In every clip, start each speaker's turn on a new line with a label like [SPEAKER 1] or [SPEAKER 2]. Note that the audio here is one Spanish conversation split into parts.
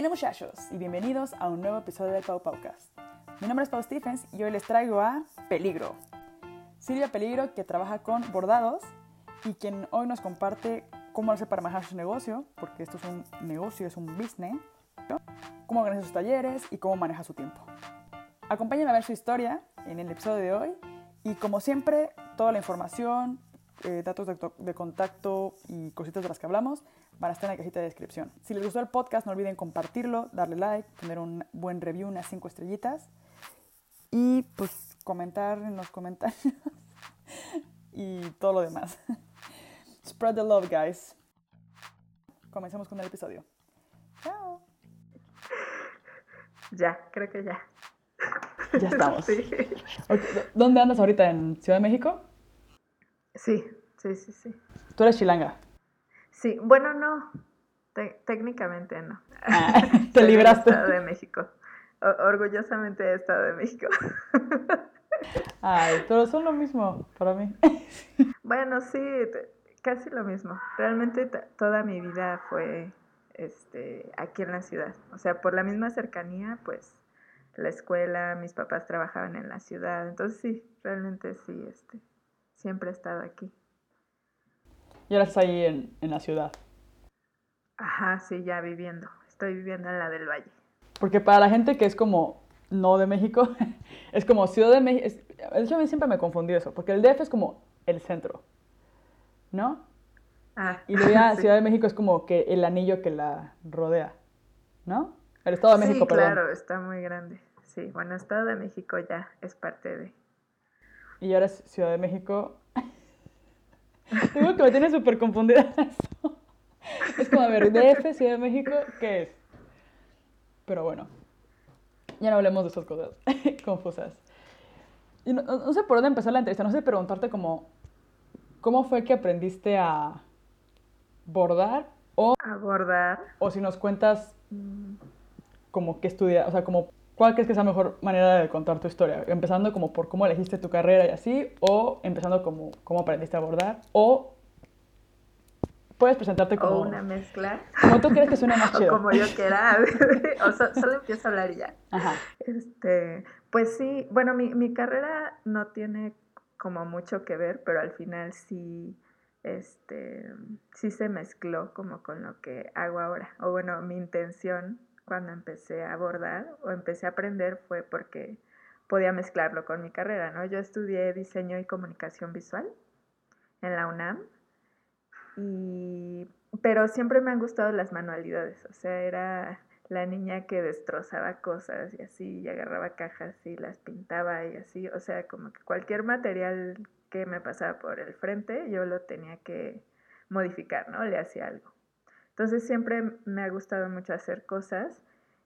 [SPEAKER 1] Bien muchachos y bienvenidos a un nuevo episodio del Pau Paucast. Mi nombre es Pau Stephens y hoy les traigo a Peligro. Silvia Peligro que trabaja con bordados y quien hoy nos comparte cómo hace para manejar su negocio, porque esto es un negocio, es un business, cómo organiza sus talleres y cómo maneja su tiempo. Acompáñenme a ver su historia en el episodio de hoy y como siempre, toda la información, eh, datos de, de, contacto y cositas de las que hablamos van a estar en la cajita de descripción. Si les gustó el podcast, no olviden compartirlo, darle like, poner un buen review, unas 5 estrellitas y pues comentar en los comentarios y todo lo demás. Spread the love, guys. Comencemos con el episodio. Chao.
[SPEAKER 2] Ya, creo que ya.
[SPEAKER 1] Ya estamos.
[SPEAKER 2] Sí.
[SPEAKER 1] Okay. ¿Dónde andas ahorita? ¿En Ciudad de México?
[SPEAKER 2] Sí, sí, sí, sí.
[SPEAKER 1] ¿Tú eres chilanga?
[SPEAKER 2] Sí, bueno, no. Te técnicamente no.
[SPEAKER 1] Ah, te libraste.
[SPEAKER 2] Estado de México. O orgullosamente he Estado de México.
[SPEAKER 1] Ay, pero son lo mismo para mí.
[SPEAKER 2] Bueno, sí, casi lo mismo. Realmente toda mi vida fue este, aquí en la ciudad. O sea, por la misma cercanía, pues la escuela, mis papás trabajaban en la ciudad. Entonces sí, realmente sí, este, siempre he estado aquí.
[SPEAKER 1] ¿Y ahora estás ahí en, en, la ciudad?
[SPEAKER 2] Ajá, sí, ya viviendo. Estoy viviendo en la del Valle.
[SPEAKER 1] Porque para la gente que es como no de México, es como Ciudad de México. De hecho, a mí siempre me confundí eso, porque el DF es como el centro, ¿no?
[SPEAKER 2] Ah,
[SPEAKER 1] y
[SPEAKER 2] sí.
[SPEAKER 1] Ciudad de México es como que el anillo que la rodea, ¿no? El Estado de México,
[SPEAKER 2] sí,
[SPEAKER 1] perdón.
[SPEAKER 2] claro, está muy grande. Sí, bueno, Estado de México ya es parte de.
[SPEAKER 1] Y ahora es Ciudad de México. Digo que me tiene súper confundida eso. Es como, a ver, DF, Ciudad de México, ¿qué es? Pero bueno, ya no hablemos de esas cosas confusas. Y no, no, sé por dónde empezar la entrevista, no sé preguntarte como, ¿cómo fue que aprendiste a bordar? O,
[SPEAKER 2] A bordar.
[SPEAKER 1] o si nos cuentas como qué estudias, o sea, como cuál crees que es la mejor manera de contar tu historia, empezando como por cómo elegiste tu carrera y así, o empezando como cómo aprendiste a bordar, o puedes presentarte como,
[SPEAKER 2] O una mezcla.
[SPEAKER 1] como tú crees que suena más
[SPEAKER 2] O
[SPEAKER 1] chido.
[SPEAKER 2] como yo quiera. o so- solo empiezo a hablar y ya.
[SPEAKER 1] Ajá.
[SPEAKER 2] Este, pues sí, bueno, mi, mi carrera no tiene como mucho que ver, pero al final sí, este, sí se mezcló como con lo que hago ahora. O bueno, mi intención cuando empecé a abordar o empecé a aprender fue porque podía mezclarlo con mi carrera, ¿no? Yo estudié diseño y comunicación visual en la UNAM, y, pero siempre me han gustado las manualidades, o sea, era la niña que destrozaba cosas y así, y agarraba cajas y las pintaba y así, o sea, como que cualquier material que me pasaba por el frente, yo lo tenía que modificar, ¿no? Le hacía algo. Entonces siempre me ha gustado mucho hacer cosas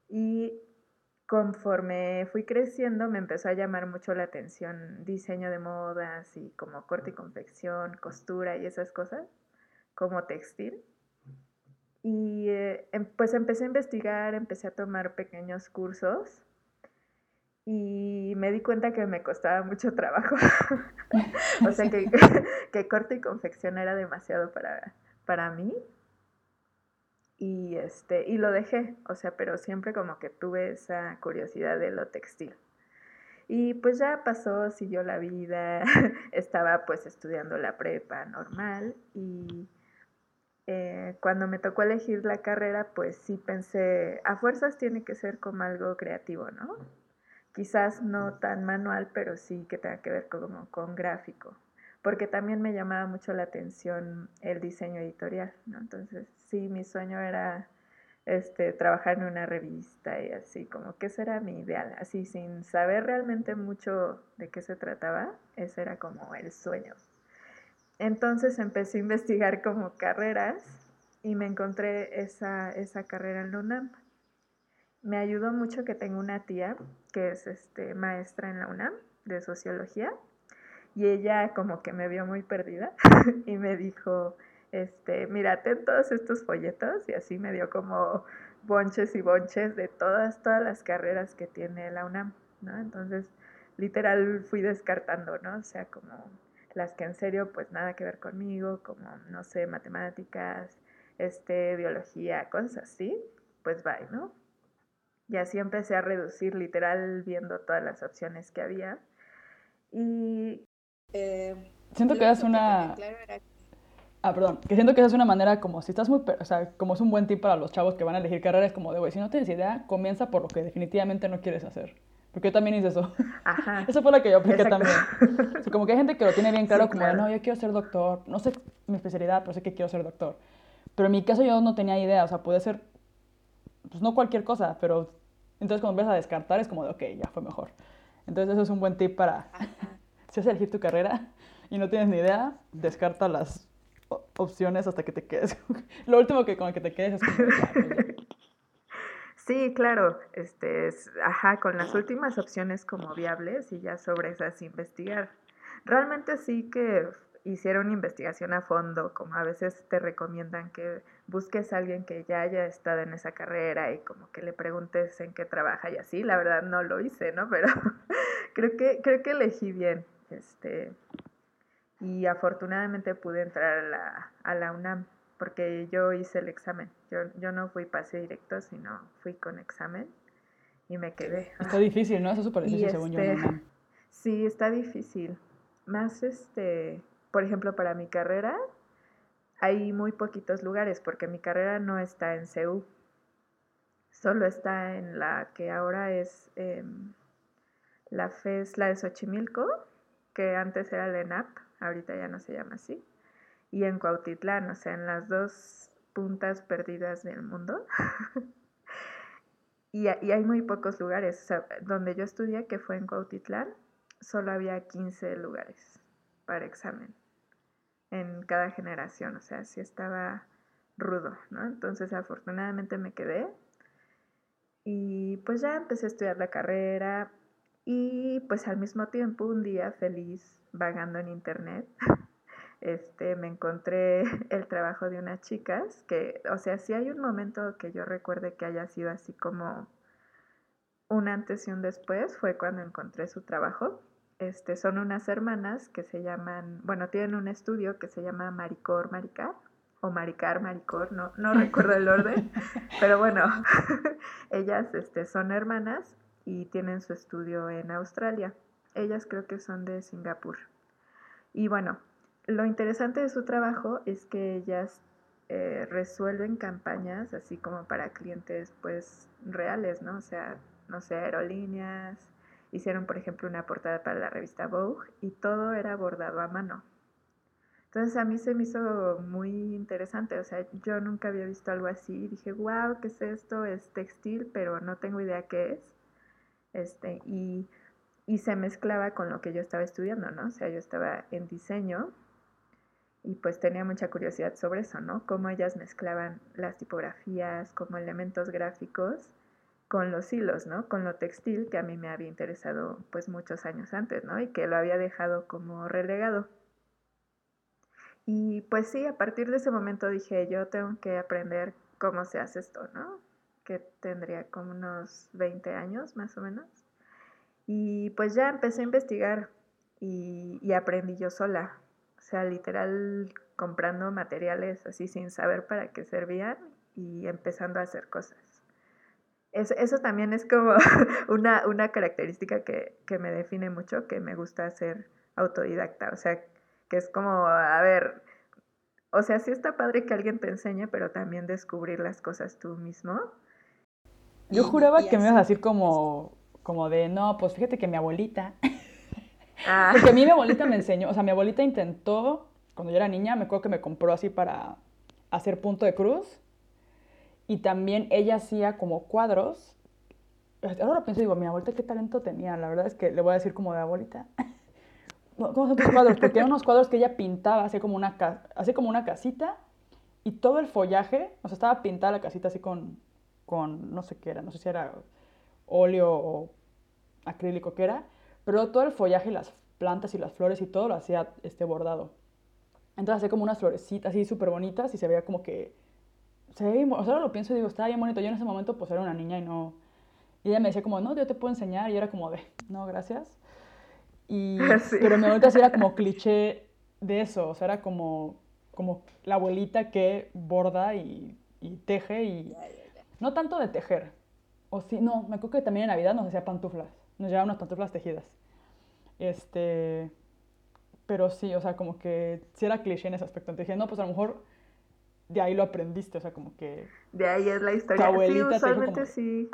[SPEAKER 2] y conforme fui creciendo me empezó a llamar mucho la atención diseño de modas y como corte y confección, costura y esas cosas, como textil. Y eh, em- pues empecé a investigar, empecé a tomar pequeños cursos y me di cuenta que me costaba mucho trabajo. o sea que, que corte y confección era demasiado para, para mí. Y, este, y lo dejé, o sea, pero siempre como que tuve esa curiosidad de lo textil. Y pues ya pasó, siguió la vida, estaba pues estudiando la prepa normal y eh, cuando me tocó elegir la carrera, pues sí pensé, a fuerzas tiene que ser como algo creativo, ¿no? Quizás no tan manual, pero sí que tenga que ver como con gráfico, porque también me llamaba mucho la atención el diseño editorial, ¿no? Entonces, sí, mi sueño era este, trabajar en una revista y así, como que ese era mi ideal, así sin saber realmente mucho de qué se trataba, ese era como el sueño. Entonces empecé a investigar como carreras y me encontré esa, esa carrera en la UNAM. Me ayudó mucho que tengo una tía que es este, maestra en la UNAM de sociología y ella como que me vio muy perdida y me dijo, este, mira, ten todos estos folletos y así me dio como bonches y bonches de todas, todas las carreras que tiene la UNAM, ¿no? Entonces, literal fui descartando, ¿no? O sea, como las que en serio pues nada que ver conmigo, como, no sé, matemáticas, este, biología, cosas así. pues bye, ¿no? Y así empecé a reducir literal viendo todas las opciones que había. Y...
[SPEAKER 1] Eh, siento que es una... Ah, perdón, que siento que esa es una manera como si estás muy, o sea, como es un buen tip para los chavos que van a elegir carreras, como de, güey, si no tienes idea, comienza por lo que definitivamente no quieres hacer. Porque yo también hice eso. Ajá. Eso fue lo que yo apliqué también. O como que hay gente que lo tiene bien claro, como de, no, yo quiero ser doctor, no sé mi especialidad, pero sé que quiero ser doctor. Pero en mi caso yo no tenía idea, o sea, puede ser, pues no cualquier cosa, pero entonces cuando empiezas a descartar es como de, ok, ya fue mejor. Entonces eso es un buen tip para, si vas a elegir tu carrera y no tienes ni idea, descarta las opciones hasta que te quedes. Lo último que con el que te quedes es pues
[SPEAKER 2] Sí, claro, este, es, ajá, con las últimas opciones como viables y ya sobre esas investigar. Realmente sí que hicieron investigación a fondo, como a veces te recomiendan que busques a alguien que ya haya estado en esa carrera y como que le preguntes en qué trabaja y así, la verdad no lo hice, ¿no? Pero creo que, creo que elegí bien, este, y afortunadamente pude entrar a la, a la UNAM porque yo hice el examen. Yo, yo no fui pase directo, sino fui con examen y me quedé.
[SPEAKER 1] Está difícil, ¿no? Eso es súper difícil, según yo. Este,
[SPEAKER 2] sí, está difícil. Más, este, por ejemplo, para mi carrera, hay muy poquitos lugares, porque mi carrera no está en CEU. Solo está en la que ahora es em, la FES, la de Xochimilco, que antes era la ENAP, ahorita ya no se llama así y en Cuautitlán, o sea, en las dos puntas perdidas del mundo. y, hay muy pocos lugares. O sea, donde yo estudié, que fue en Cuautitlán, solo había 15 lugares para examen en cada generación. O sea, sí estaba rudo, ¿no? Entonces, afortunadamente me quedé. Y pues ya empecé a estudiar la carrera y pues al mismo tiempo un día feliz vagando en internet este, me encontré el trabajo de unas chicas que, o sea, si hay un momento que yo recuerde que haya sido así como un antes y un después, fue cuando encontré su trabajo. Este, son unas hermanas que se llaman, bueno, tienen un estudio que se llama Maricor Maricar, o Maricar Maricor, no, no recuerdo el orden, pero bueno, ellas este, son hermanas y tienen su estudio en Australia. Ellas creo que son de Singapur. Y bueno, lo interesante de su trabajo es que ellas eh, resuelven campañas así como para clientes pues reales, ¿no? O sea, no sé, aerolíneas, hicieron por ejemplo una portada para la revista Vogue y todo era bordado a mano. Entonces a mí se me hizo muy interesante, o sea, yo nunca había visto algo así, dije, wow, ¿qué es esto? Es textil, pero no tengo idea qué es. Este, y, y se mezclaba con lo que yo estaba estudiando, ¿no? O sea, yo estaba en diseño y pues tenía mucha curiosidad sobre eso, ¿no? Cómo ellas mezclaban las tipografías como elementos gráficos con los hilos, ¿no? Con lo textil que a mí me había interesado pues muchos años antes, ¿no? Y que lo había dejado como relegado. Y pues sí, a partir de ese momento dije, yo tengo que aprender cómo se hace esto, ¿no? Que tendría como unos 20 años más o menos. Y pues ya empecé a investigar y, aprendí yo sola, o sea, literal comprando materiales así sin saber para qué servían y empezando a hacer cosas. eso también es como una, una característica que, que, me define mucho, que me gusta ser autodidacta. O sea, que es como, a ver, o sea, sí está padre que alguien te enseñe, pero también descubrir las cosas tú mismo.
[SPEAKER 1] Yo juraba que me ibas a decir como, como de, no, pues fíjate que mi abuelita Ah. Porque a mí mi abuelita me enseñó, o sea, mi abuelita intentó, cuando yo era niña, me acuerdo que me compró así para hacer punto de cruz. Y también ella hacía como cuadros. Ahora lo pienso y digo, mi abuelita qué talento tenía. La verdad es que le voy a decir como de abuelita. ¿Cómo son tus cuadros? Porque eran unos cuadros que ella pintaba, así como una, así como una casita. Y todo el follaje, o sea, estaba pintada la casita así con, con, no sé qué era, no sé si era óleo o acrílico que era pero todo el follaje las plantas y las flores y todo lo hacía este bordado. Entonces hacía como unas florecitas así súper bonitas y se veía como que... Se veía, o sea, ahora lo pienso y digo, estaba bien bonito. Yo en ese momento pues era una niña y no... Y ella me decía como, no, yo te puedo enseñar. Y era como de, no, gracias. Y, Pero mi abuelita sí era como cliché de eso. O sea, era como, como la abuelita que borda y, y teje y... no tanto de tejer, o sí, no, me acuerdo que también en Navidad nos hacía pantuflas, nos llevaban unas pantuflas tejidas. Este, pero sí, o sea, como que sí era cliché en ese aspecto. Entonces dije, no, pues a lo mejor de ahí lo aprendiste, o sea, como que...
[SPEAKER 2] De ahí es la historia. sí, usualmente sí,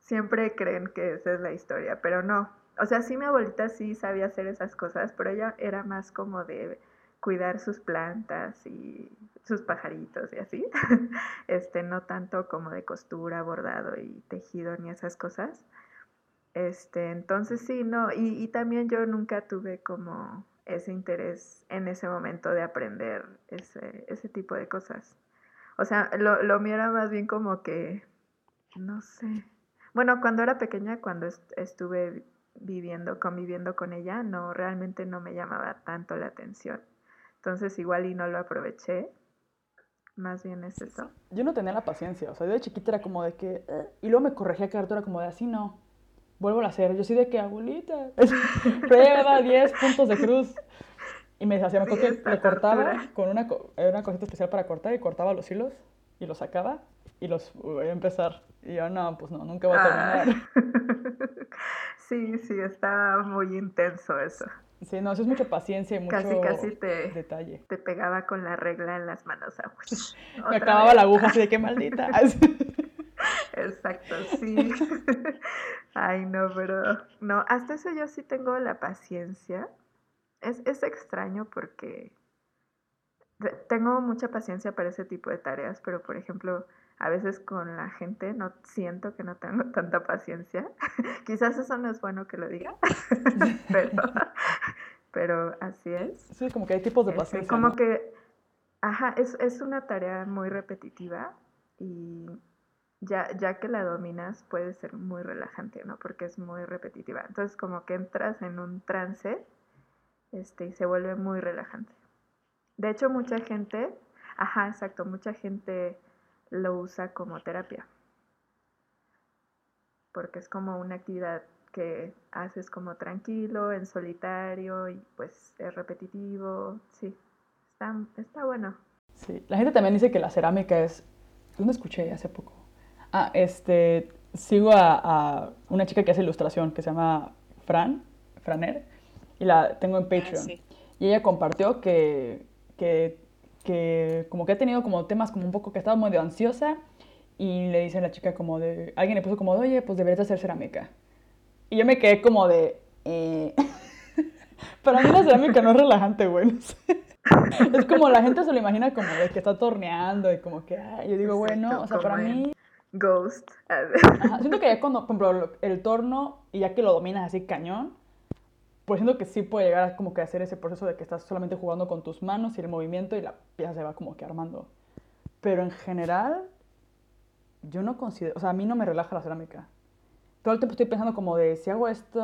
[SPEAKER 2] siempre creen que esa es la historia, pero no. O sea, sí mi abuelita sí sabía hacer esas cosas, pero ella era más como de cuidar sus plantas y sus pajaritos y así. este, no tanto como de costura, bordado y tejido ni esas cosas. Este, entonces sí, no, y, y también yo nunca tuve como ese interés en ese momento de aprender ese, ese tipo de cosas. O sea, lo, lo mío era más bien como que, no sé. Bueno, cuando era pequeña, cuando estuve viviendo, conviviendo con ella, no, realmente no me llamaba tanto la atención. Entonces igual y no lo aproveché. Más bien es eso.
[SPEAKER 1] Yo no tenía la paciencia, o sea, de chiquita era como de que... Eh", y luego me corregía que era como de así no vuelvo a hacer. Yo soy de que, abuelita, prueba 10 puntos de cruz. Y me hacía, me que le cortaba con una, una cosita especial para cortar y cortaba los hilos y los sacaba y los voy a empezar. Y yo, no, pues no, nunca voy a terminar.
[SPEAKER 2] Sí, sí, está muy intenso eso.
[SPEAKER 1] Sí, no, eso es mucha paciencia y mucho
[SPEAKER 2] casi, casi te,
[SPEAKER 1] detalle.
[SPEAKER 2] Te pegaba con la regla en las manos.
[SPEAKER 1] Me acababa la aguja así de qué maldita.
[SPEAKER 2] Exacto, sí. Ay, no, pero no, hasta eso yo sí tengo la paciencia. Es, es extraño porque tengo mucha paciencia para ese tipo de tareas, pero por ejemplo, a veces con la gente no siento que no tengo tanta paciencia. Quizás eso no es bueno que lo diga, pero, pero así es.
[SPEAKER 1] Sí, como que hay tipos de este, paciencia.
[SPEAKER 2] como que, ajá, es, es una tarea muy repetitiva y ya, ya que la dominas puede ser muy relajante, ¿no? Porque es muy repetitiva. Entonces como que entras en un trance este, y se vuelve muy relajante. De hecho, mucha gente, ajá, exacto, mucha gente lo usa como terapia. Porque es como una actividad que haces como tranquilo, en solitario y pues es repetitivo. Sí, está, está bueno.
[SPEAKER 1] Sí, la gente también dice que la cerámica es... ¿Dónde escuché hace poco? Ah, este, sigo a, una chica que hace ilustración que se llama Fran, Franer, y la tengo en ah, Patreon. Y ella compartió que, que, que, como que ha tenido como temas como un poco que ha estado medio ansiosa y le dice a la chica como de, alguien le puso como de, oye, pues deberías hacer cerámica. Y yo me quedé como de, eh... para mí la cerámica no es relajante, güey. es como la gente se lo imagina como de que está torneando y como que, yo digo, bueno, o sea, para mí
[SPEAKER 2] Ghost.
[SPEAKER 1] siento que ya cuando, por ejemplo, el torno, y ya que lo dominas así cañón, pues siento que sí puede llegar a como que hacer ese proceso de que estás solamente jugando con tus manos y el movimiento y la pieza se va como que armando. Pero en general, yo no considero, o sea, a mí no me relaja la cerámica. Todo el tiempo estoy pensando como de, si hago este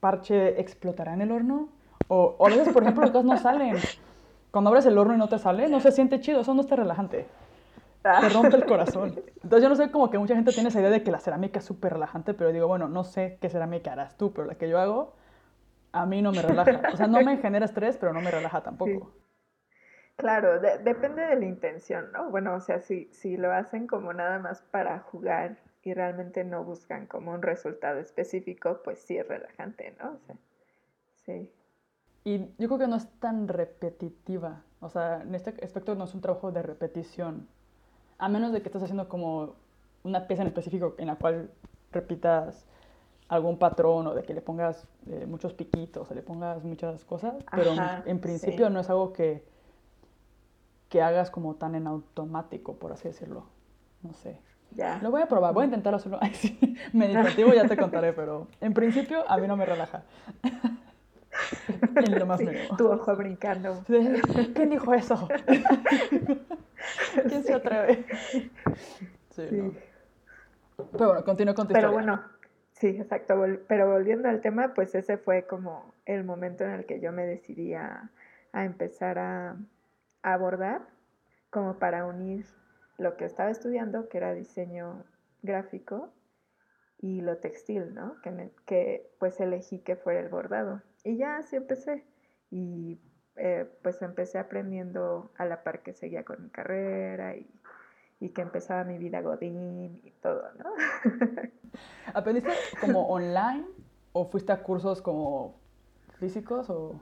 [SPEAKER 1] parche, ¿explotará en el horno? O, o a veces, por ejemplo, las cosas no salen. Cuando abres el horno y no te sale, no se siente chido, eso no está relajante te rompe el corazón. Entonces yo no sé como que mucha gente tiene esa idea de que la cerámica es súper relajante, pero digo, bueno, no sé qué cerámica harás tú, pero la que yo hago a mí no me relaja. O sea, no me genera estrés, pero no me relaja tampoco.
[SPEAKER 2] Claro, depende de la intención, ¿no? Bueno, o sea, si, si lo hacen como nada más para jugar y realmente no buscan como un resultado específico, pues sí es relajante, ¿no? O sea, sí.
[SPEAKER 1] Y yo creo que no es tan repetitiva. O sea, en este aspecto no es un trabajo de repetición a menos de que estés haciendo como una pieza en específico en la cual repitas algún patrón o de que le pongas eh, muchos piquitos o le pongas muchas cosas, pero en, principio no es algo que, que hagas como tan en automático, por así decirlo. No sé.
[SPEAKER 2] Ya.
[SPEAKER 1] Lo voy a probar, voy a intentar hacerlo meditativo, ya te contaré, pero en principio a mí no me relaja. en lo más
[SPEAKER 2] Tu ojo brincando.
[SPEAKER 1] ¿Quién dijo eso? ¿Quién se atreve? Sí, Pero bueno, continúo con
[SPEAKER 2] Pero bueno, sí, exacto. Pero volviendo al tema, pues ese fue como el momento en el que yo me decidí a, empezar a, abordar, como para unir lo que estaba estudiando, que era diseño gráfico, y lo textil, ¿no? Que, que pues elegí que fuera el bordado. Y ya así empecé. Y eh, pues empecé aprendiendo a la par que seguía con mi carrera y, y que empezaba mi vida godín y todo, ¿no?
[SPEAKER 1] ¿Aprendiste como online o fuiste a cursos como físicos o...?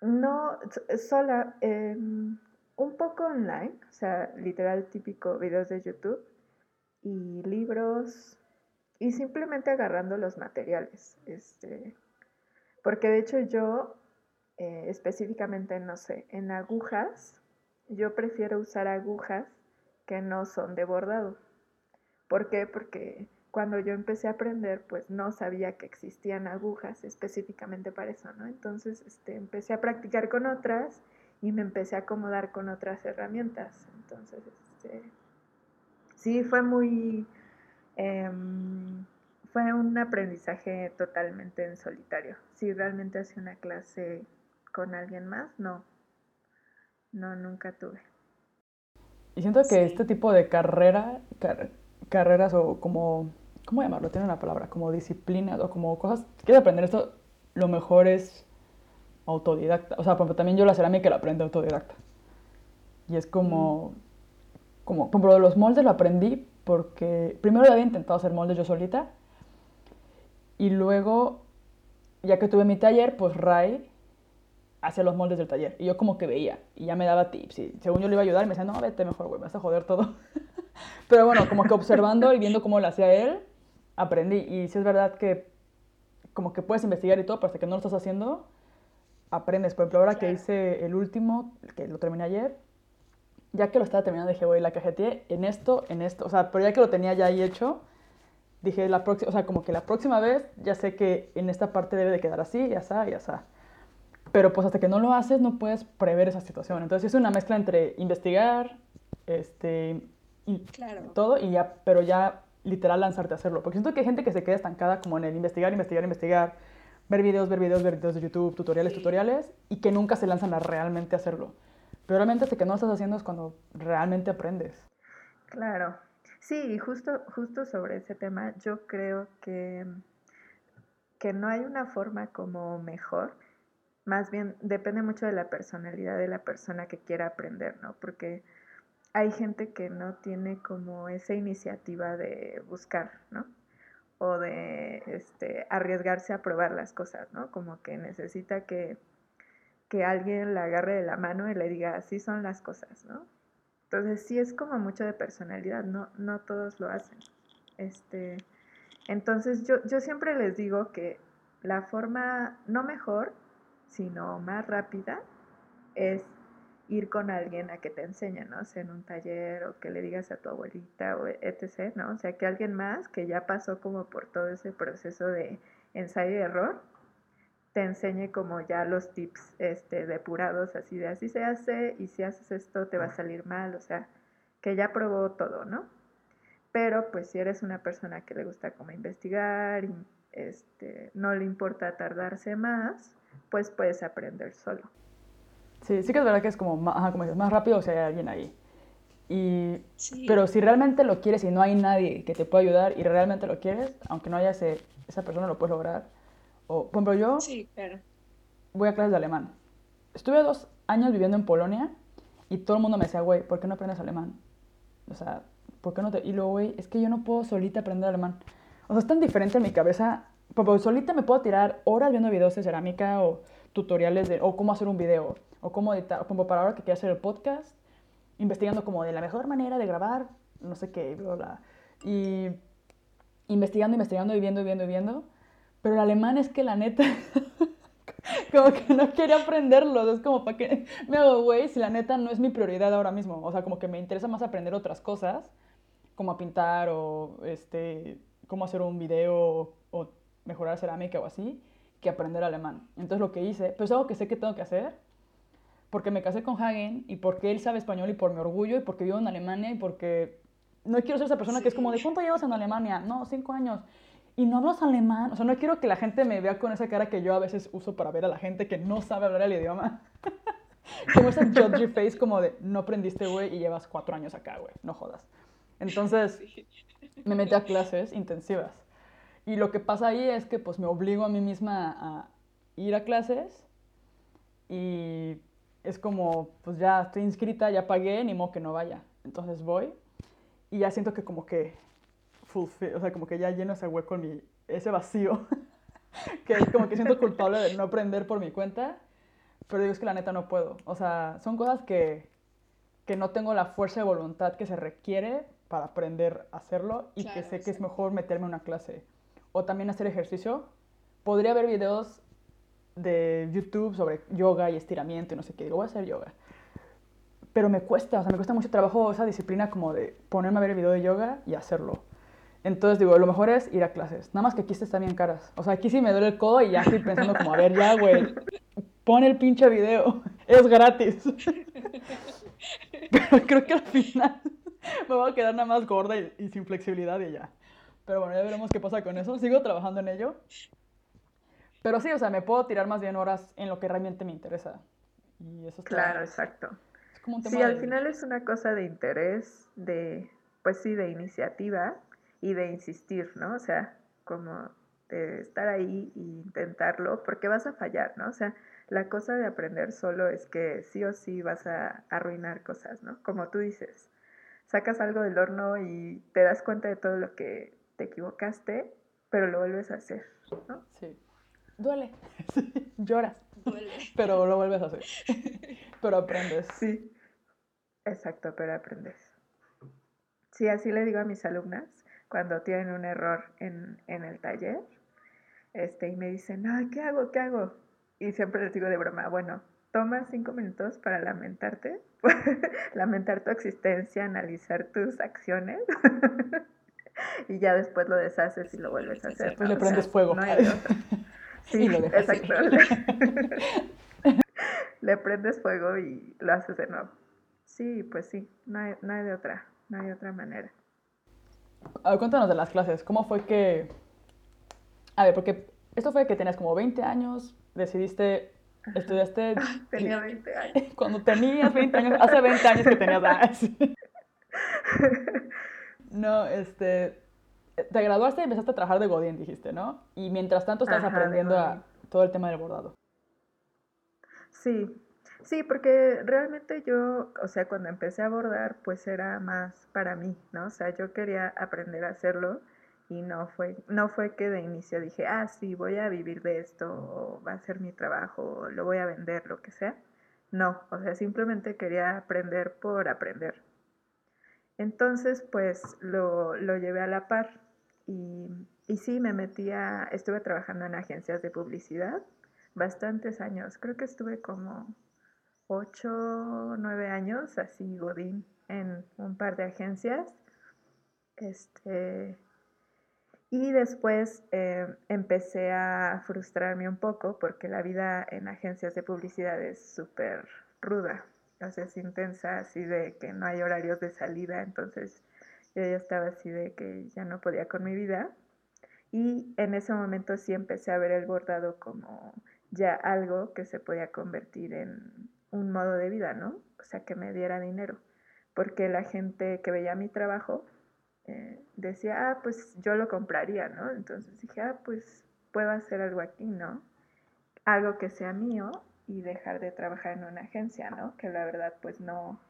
[SPEAKER 2] No, sola, em, un poco online, o sea, literal típico videos de YouTube y libros y simplemente agarrando los materiales, este, porque de hecho yo eh, específicamente, no sé, en agujas, yo prefiero usar agujas que no son de bordado. ¿Por qué? Porque cuando yo empecé a aprender, pues no sabía que existían agujas específicamente para eso, ¿no? Entonces, este, empecé a practicar con otras y me empecé a acomodar con otras herramientas. Entonces, este, sí, fue muy, em, fue un aprendizaje totalmente en solitario. Si realmente hacía una clase con alguien más, no, no, nunca tuve.
[SPEAKER 1] Y siento que este tipo de carrera, carreras o como, ¿cómo llamarlo? Tiene una palabra, como disciplinas o como cosas, si quieres aprender esto, lo mejor es autodidacta. O sea, también yo la cerámica la aprendo autodidacta. Y es como, como, como de los moldes lo aprendí porque primero había intentado hacer moldes yo solita y luego, ya que tuve mi taller, pues Ray hacía los moldes del taller. Y yo como que veía y ya me daba tips. Y según yo le iba a ayudar, me decía, no, vete mejor, güey, me vas a joder todo. Pero bueno, como que observando y viendo cómo lo hacía él, aprendí. Y sí es verdad que como que puedes investigar y todo, pero hasta que no lo estás haciendo, aprendes. Por ejemplo, ahora que hice el último, que lo terminé ayer, ya que lo estaba terminando, dije, güey, la cajeteé en esto, en esto. O sea, pero ya que lo tenía ya ahí hecho, dije, la próxima, o sea, como que la próxima vez ya sé que en esta parte debe de quedar así, ya está, ya está. Pero pues hasta que no lo haces no puedes prever esa situación. Entonces es una mezcla entre investigar, este, y todo, y ya, pero ya literal lanzarte a hacerlo. Porque siento que hay gente que se queda estancada como en el investigar, investigar, investigar, ver videos, ver videos, ver videos de YouTube, tutoriales, tutoriales, y que nunca se lanzan a realmente hacerlo. Pero realmente hasta que no lo estás haciendo es cuando realmente aprendes.
[SPEAKER 2] Claro. Sí, justo, justo sobre ese tema, yo creo que, que no hay una forma como mejor más bien depende mucho de la personalidad de la persona que quiera aprender, ¿no? Porque hay gente que no tiene como esa iniciativa de buscar, ¿no? O de este, arriesgarse a probar las cosas, ¿no? Como que necesita que, que alguien la agarre de la mano y le diga, así son las cosas, ¿no? Entonces sí es como mucho de personalidad, no, no todos lo hacen. Este, entonces yo, yo siempre les digo que la forma no mejor, sino más rápida, es ir con alguien a que te enseñe, ¿no? O sea, en un taller o que le digas a tu abuelita o etc., ¿no? O sea, que alguien más que ya pasó como por todo ese proceso de ensayo y error, te enseñe como ya los tips este, depurados, así de así se hace y si haces esto te va a salir mal, o sea, que ya probó todo, ¿no? Pero pues si eres una persona que le gusta como investigar este, no le importa tardarse más, pues puedes aprender solo.
[SPEAKER 1] Sí, sí que es verdad que es como, más, como dices, más rápido si hay alguien ahí. Y, Pero si realmente lo quieres y no hay nadie que te pueda ayudar y realmente lo quieres, aunque no haya ese, esa persona, lo puedes lograr. O, por ejemplo, yo
[SPEAKER 3] sí, claro.
[SPEAKER 1] voy a clases de alemán. Estuve dos años viviendo en Polonia y todo el mundo me decía, güey, ¿por qué no aprendes alemán? O sea, ¿por qué no te...? Y luego, güey, es que yo no puedo solita aprender alemán. O sea, es tan diferente en mi cabeza porque solita me puedo tirar horas viendo videos de cerámica o tutoriales de o cómo hacer un video o cómo editar, como para ahora que quiero hacer el podcast, investigando como de la mejor manera de grabar, no sé qué, bla, bla. Y investigando, investigando y viendo viendo viendo. Pero el alemán es que la neta, como que no quería aprenderlo. Es como, ¿para qué me hago güey si la neta no es mi prioridad ahora mismo? O sea, como que me interesa más aprender otras cosas, como a pintar o este, cómo hacer un video o mejorar cerámica o así, que aprender alemán. Entonces lo que hice, pero es algo que sé que tengo que hacer, porque me casé con Hagen y porque él sabe español y por mi orgullo y porque vivo en Alemania y porque no quiero ser esa persona que es como, ¿de cuánto llevas en Alemania? No, cinco años. Y no hablas alemán. O sea, no quiero que la gente me vea con esa cara que yo a veces uso para ver a la gente que no sabe hablar el idioma. como ese judgy face como de, no aprendiste, güey, y llevas cuatro años acá, güey. No jodas. Entonces, me metí a clases intensivas. Y lo que pasa ahí es que pues me obligo a mí misma a ir a clases y es como, pues ya estoy inscrita, ya pagué, ni modo que no vaya. Entonces voy y ya siento que como que, fulfill, o sea, como que ya lleno ese hueco en mi, ese vacío, que como que siento culpable de no aprender por mi cuenta, pero digo es que la neta no puedo. O sea, son cosas que, que no tengo la fuerza de voluntad que se requiere para aprender a hacerlo y que sé que es mejor meterme en una clase. O también hacer ejercicio. Podría ver videos de YouTube sobre yoga y estiramiento y no sé qué. Digo, voy a hacer yoga. Pero me cuesta, o sea, me cuesta mucho trabajo esa disciplina como de ponerme a ver el video de yoga y hacerlo. Entonces digo, lo mejor es ir a clases. Nada más que aquí están bien caras. O sea, aquí sí me duele el codo y ya estoy pensando como, a ver, ya, güey, pon el pinche video. Es gratis. Pero creo que al final me voy a quedar nada más gorda y, y, sin flexibilidad y ya. Pero bueno, ya veremos qué pasa con eso. Sigo trabajando en ello. Pero sí, o sea, me puedo tirar más bien horas en lo que realmente me interesa. Y eso
[SPEAKER 2] Claro, exacto. Es como un tema sí, al final es una cosa de interés, de, pues sí, de iniciativa y de insistir, ¿no? O sea, como de estar ahí e intentarlo, porque vas a fallar, ¿no? O sea, la cosa de aprender solo es que sí o sí vas a arruinar cosas, ¿no? Como tú dices, sacas algo del horno y te das cuenta de todo lo que te equivocaste, pero lo vuelves a hacer, ¿no?
[SPEAKER 1] Sí duele, lloras, duele. pero lo vuelves a hacer. pero aprendes.
[SPEAKER 2] Sí, exacto, pero aprendes. Sí, así le digo a mis alumnas cuando tienen un error en, en el taller este, y me dicen, ay, ¿qué hago? ¿Qué hago? Y siempre les digo de broma, bueno, toma cinco minutos para lamentarte, lamentar tu existencia, analizar tus acciones. y ya después lo deshaces y lo vuelves a hacer.
[SPEAKER 1] Después le prendes fuego. No
[SPEAKER 2] Sí, exacto. Le prendes fuego y lo haces de nuevo. Sí, pues sí, no hay, no hay de otra, no hay otra manera.
[SPEAKER 1] A ver, cuéntanos de las clases. ¿Cómo fue que... A ver, porque esto fue que tenías como 20 años, decidiste, estudiaste...
[SPEAKER 2] Tenía 20 años.
[SPEAKER 1] Cuando tenías 20 años, hace 20 años que tenías... no, este te graduaste y empezaste a trabajar de Godín, dijiste, ¿no? Y mientras tanto estás aprendiendo a todo el tema del bordado.
[SPEAKER 2] Sí, sí, porque realmente yo, o sea, cuando empecé a bordar, pues era más para mí, ¿no? O sea, yo quería aprender a hacerlo y no fue, no fue que de inicio dije, ah, sí, voy a vivir de esto, o va a ser mi trabajo, o lo voy a vender, lo que sea. No, o sea, simplemente quería aprender por aprender. Entonces, pues lo, lo llevé a la par. Y, y sí, me metía, estuve trabajando en agencias de publicidad bastantes años. Creo que estuve como ocho, nueve años, así godín, en un par de agencias. Este, y después eh, empecé a frustrarme un poco porque la vida en agencias de publicidad es súper ruda. O sea, es intensa, así de que no hay horarios de salida, entonces yo ya estaba así de que ya no podía con mi vida. Y en ese momento sí empecé a ver el bordado como ya algo que se podía convertir en un modo de vida, ¿no? O sea, que me diera dinero. Porque la gente que veía mi trabajo eh, decía, ah, pues yo lo compraría, ¿no? Entonces dije, ah, pues puedo hacer algo aquí, ¿no? Algo que sea mío y dejar de trabajar en una agencia, ¿no? Que la verdad, pues no,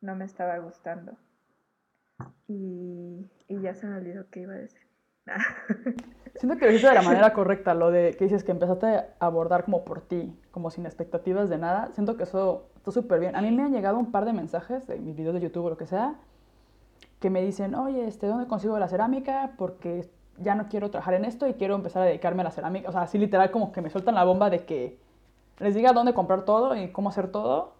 [SPEAKER 2] no me estaba gustando. Y, ya se me olvidó qué iba a decir.
[SPEAKER 1] Siento que lo hiciste de la manera correcta, lo de que dices que empezaste a abordar como por ti, como sin expectativas de nada. Siento que eso está súper bien. A mí me han llegado un par de mensajes de mis videos de YouTube o lo que sea, que me dicen, oye, este, ¿dónde consigo la cerámica? Porque ya no quiero trabajar en esto y quiero empezar a dedicarme a la cerámica. O sea, así literal como que me sueltan la bomba de que les diga dónde comprar todo y cómo hacer todo,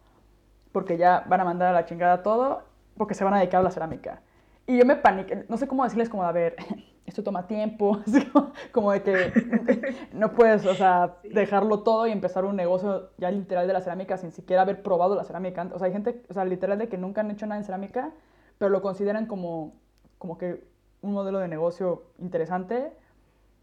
[SPEAKER 1] porque ya van a mandar a la chingada todo, porque se van a dedicar a la cerámica. Y yo me paniqué, no sé cómo decirles como, a ver, esto toma tiempo, como, de que no puedes, o sea, dejarlo todo y empezar un negocio ya literal de la cerámica sin siquiera haber probado la cerámica. O sea, hay gente, o sea, literal de que nunca han hecho nada en cerámica, pero lo consideran como, como que un modelo de negocio interesante,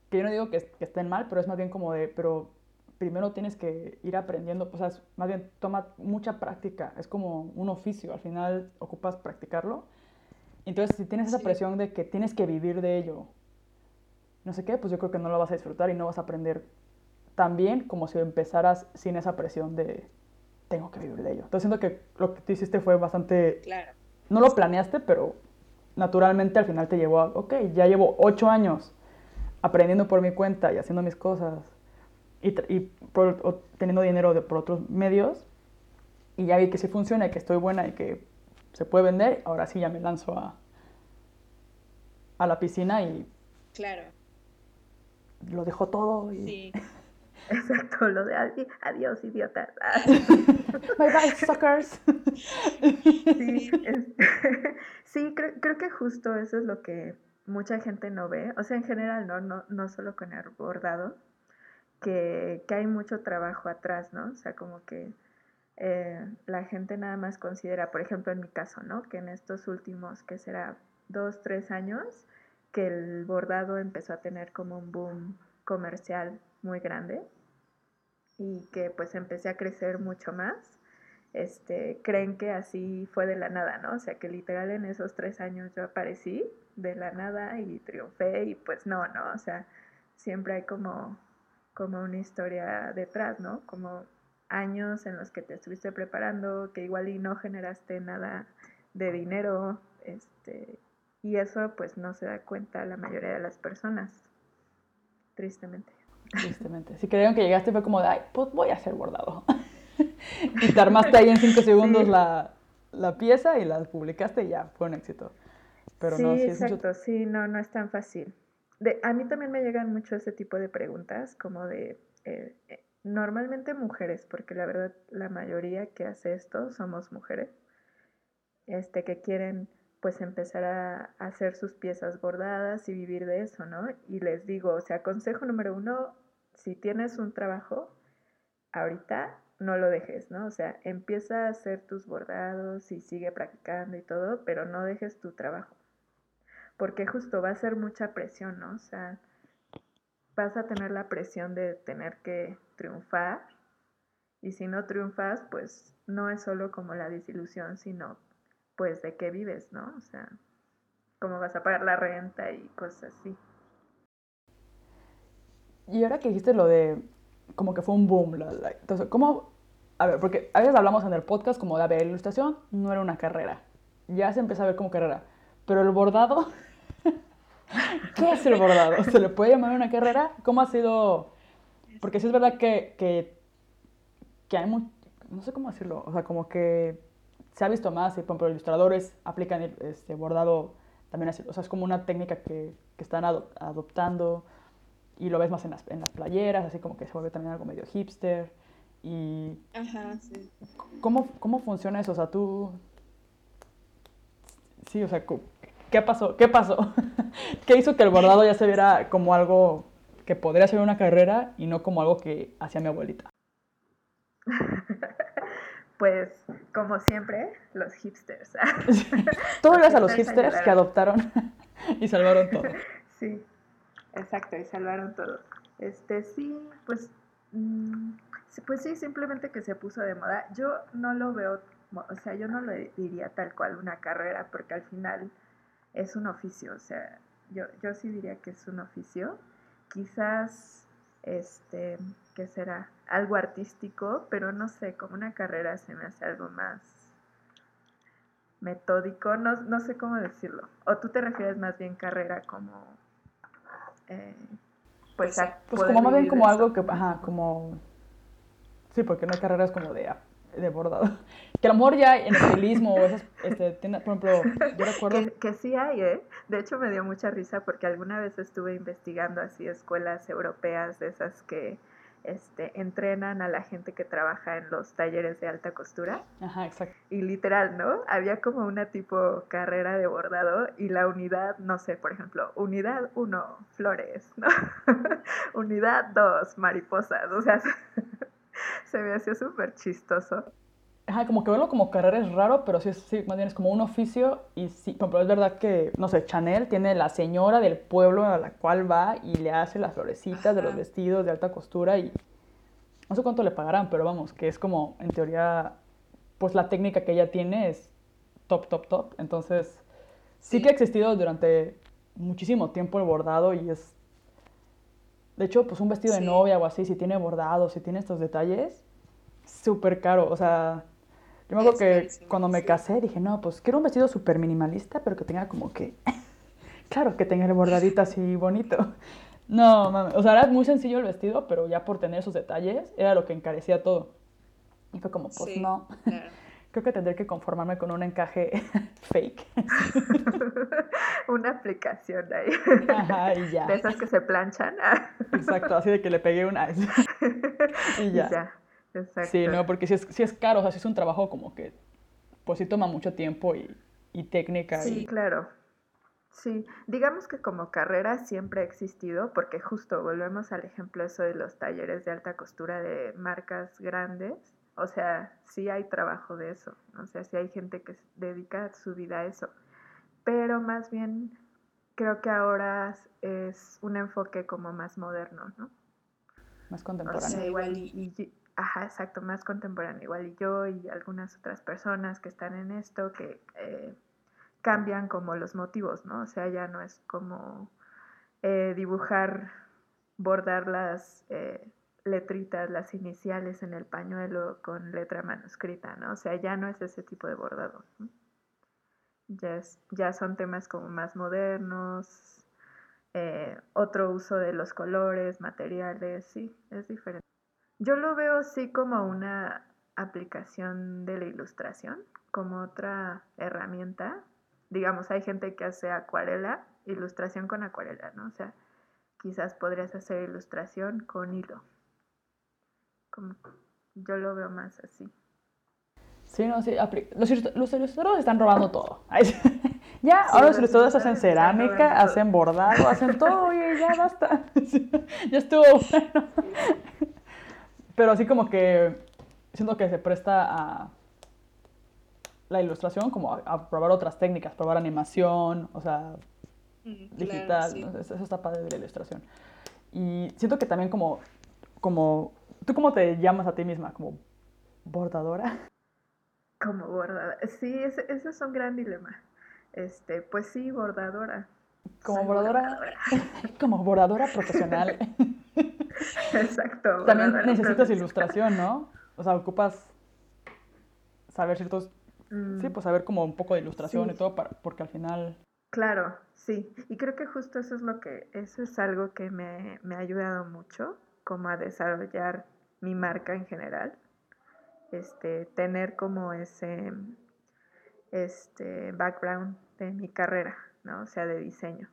[SPEAKER 1] que yo no digo que, que estén mal, pero es más bien como de, pero primero tienes que ir aprendiendo, o sea, más bien toma mucha práctica, es como un oficio, al final ocupas practicarlo entonces, si tienes esa presión de que tienes que vivir de ello, no sé qué, pues yo creo que no lo vas a disfrutar y no vas a aprender tan bien como si empezaras sin esa presión de tengo que vivir de ello. Entonces siento que lo que tú hiciste fue bastante...
[SPEAKER 3] Claro.
[SPEAKER 1] No lo planeaste, pero naturalmente al final te llevó a, ok, ya llevo ocho años aprendiendo por mi cuenta y haciendo mis cosas y, y teniendo dinero por otros medios y ya vi que sí funciona y que estoy buena y que se puede vender, ahora sí ya me lanzo a, a la piscina y...
[SPEAKER 3] Claro.
[SPEAKER 1] Lo dejo todo
[SPEAKER 2] y... Sí. Exacto, lo de adiós, idiota.
[SPEAKER 1] bye bye, suckers.
[SPEAKER 2] Sí, sí creo, creo, que justo eso es lo que mucha gente no ve. O sea, en general, no, no, no solo con el bordado, que, que hay mucho trabajo atrás, ¿no? O sea, como que eh, la gente nada más considera, por ejemplo, en mi caso, ¿no? Que en estos últimos, que será dos, tres años, que el bordado empezó a tener como un boom comercial muy grande y que pues empecé a crecer mucho más. Este, creen que así fue de la nada, ¿no? O sea, que literal en esos tres años yo aparecí de la nada y triunfé y pues no, ¿no? O sea, siempre hay como, como una historia detrás, ¿no? Como años en los que te estuviste preparando, que igual y no generaste nada de dinero, este, y eso pues no se da cuenta la mayoría de las personas, tristemente.
[SPEAKER 1] Tristemente. Si creyeron que llegaste fue como de, ay, pues voy a hacer bordado. y te armaste ahí en cinco segundos la, la, pieza y la publicaste y ya, fue un éxito.
[SPEAKER 2] Pero sí, no, sí exacto, sí, no, no es tan fácil. De, a mí también me llegan mucho ese tipo de preguntas, como de, eh, eh, normalmente mujeres, porque la verdad la mayoría que hace esto somos mujeres, este, que quieren pues empezar a, hacer sus piezas bordadas y vivir de eso, ¿no? Y les digo, o sea, consejo número uno, si tienes un trabajo, ahorita no lo dejes, ¿no? O sea, empieza a hacer tus bordados y sigue practicando y todo, pero no dejes tu trabajo. Porque justo va a ser mucha presión, ¿no? O sea, vas a tener la presión de tener que triunfar y si no triunfas, pues no es solo como la desilusión, sino pues de qué vives, ¿no? O sea, cómo vas a pagar la renta y cosas así.
[SPEAKER 1] Y ahora que dijiste lo de como que fue un boom, entonces, ¿cómo? A ver, porque a veces hablamos en el podcast como de, a ilustración no era una carrera, ya se empezó a ver como carrera, pero el bordado ¿Qué es el bordado? ¿Se le puede llamar una carrera? ¿Cómo ha sido? Porque sí es verdad que, que, hay mucho, no sé cómo decirlo, o sea, como que se ha visto más, y, por ejemplo, ilustradores aplican este bordado también así, o sea, es como una técnica que, que están adoptando y lo ves más en las, en las playeras, así como que se vuelve también algo medio hipster. Y
[SPEAKER 3] Ajá, sí.
[SPEAKER 1] ¿cómo, ¿Cómo funciona eso? O sea, tú... Sí, o sea, ¿qué pasó? ¿Qué pasó? ¿Qué hizo que el bordado ya se viera como algo que podría ser una carrera y no como algo que hacía mi abuelita?
[SPEAKER 2] Pues, como siempre, los hipsters.
[SPEAKER 1] todo gracias a los hipsters que adoptaron y salvaron todo.
[SPEAKER 2] Sí, exacto, y salvaron todo. Este, sí, pues, mm, pues sí, simplemente que se puso de moda. Yo no lo veo, o sea, yo no lo diría tal cual una carrera, porque al final es un oficio, o sea, yo, yo sí diría que es un oficio. Quizás, este, ¿qué será? Algo artístico, pero no sé, como una carrera se me hace algo más metódico, no, no sé cómo decirlo. ¿O tú te refieres más bien carrera como... Eh,
[SPEAKER 1] pues, pues, pues como más bien como algo que, ajá, como... Sí, porque no hay carreras como de de bordado. Que a lo mejor ya en el estilismo o esas este, por ejemplo, yo recuerdo...
[SPEAKER 2] Que, sí hay, ¿eh? De hecho me dio mucha risa porque alguna vez estuve investigando así escuelas europeas de esas que este, entrenan a la gente que trabaja en los talleres de alta costura.
[SPEAKER 1] Ajá, exacto.
[SPEAKER 2] Y literal, ¿no? Había como una tipo carrera de bordado y la unidad, no sé, por ejemplo, unidad 1, flores, ¿no? unidad 2, mariposas, o sea... se me hacía súper chistoso.
[SPEAKER 1] Ajá, como que verlo como carrera es raro, pero sí, sí, más bien es como un oficio y sí, pero es verdad que, no sé, Chanel tiene la señora del pueblo a la cual va y le hace las florecitas de los vestidos de alta costura y no sé cuánto le pagarán, pero vamos, que es como, en teoría, pues la técnica que ella tiene es top, top, top. Entonces, sí, sí que ha existido durante muchísimo tiempo el bordado y es de hecho, pues un vestido de novia o así, si tiene bordado, si tiene estos detalles, súper caro. O sea, Yo me acuerdo que cuando me casé dije, no, pues quiero un vestido súper minimalista, pero que tenga como que, claro, que tenga el bordadito así bonito. No, mames, o sea, era muy sencillo el vestido, pero ya por tener esos detalles era lo que encarecía todo. Y fue como, pues no. Creo que tendré que conformarme con un encaje fake.
[SPEAKER 2] Una aplicación ahí.
[SPEAKER 1] Ajá, y ya.
[SPEAKER 2] De esas que se planchan.
[SPEAKER 1] Exacto, así de que le pegué una. y ya. ya. Exacto. Sí, no, porque si es, si es caro, o sea, si es un trabajo como que, pues sí toma mucho tiempo y, y técnica.
[SPEAKER 2] Sí, claro. Sí, digamos que como carrera siempre ha existido, porque justo volvemos al ejemplo eso de los talleres de alta costura de marcas grandes. O sea, sí hay trabajo de eso, o sea, sí hay gente que dedica su vida a eso. Pero más bien creo que ahora es un enfoque como más moderno, ¿no?
[SPEAKER 1] Más contemporáneo. O
[SPEAKER 2] sea, igual y, ajá, exacto, más contemporáneo. Igual y yo y algunas otras personas que están en esto que eh, cambian como los motivos, ¿no? O sea, ya no es como eh, dibujar, bordar las eh, letritas, las iniciales en el pañuelo con letra manuscrita, ¿no? O sea, ya no es ese tipo de bordado. Ya, ya son temas como más modernos, eh, otro uso de los colores, materiales, sí, es diferente. Yo lo veo sí como una aplicación de la ilustración, como otra herramienta digamos, hay gente que hace acuarela, ilustración con acuarela, ¿no? O sea, quizás podrías hacer ilustración con hilo. Como, yo lo veo más así.
[SPEAKER 1] Sí, no, sí, los, ilustradores están robando todo. ya, ahora los ilustradores hacen cerámica, hacen bordado, hacen todo y ya basta. ya estuvo bueno. Pero así como que siento que se presta a la ilustración como a, probar otras técnicas, probar animación, o sea, digital, eso, está padre de la ilustración. Y siento que también como, como, ¿tú cómo te llamas a ti misma? ¿Como bordadora?
[SPEAKER 2] Como bordadora, sí, ese, es un gran dilema. Este, pues sí, bordadora.
[SPEAKER 1] Como bordadora, como bordadora profesional.
[SPEAKER 2] Exacto.
[SPEAKER 1] También necesitas ilustración, ¿no? O sea, ocupas saber ciertos Sí, mm. pues saber como un poco de ilustración y todo, para, porque al final...
[SPEAKER 2] Claro, sí. Y creo que justo eso es lo que, eso es algo que me, me ha ayudado mucho, como a desarrollar mi marca en general. Este, tener como ese este background de mi carrera, ¿no? O sea, de diseño.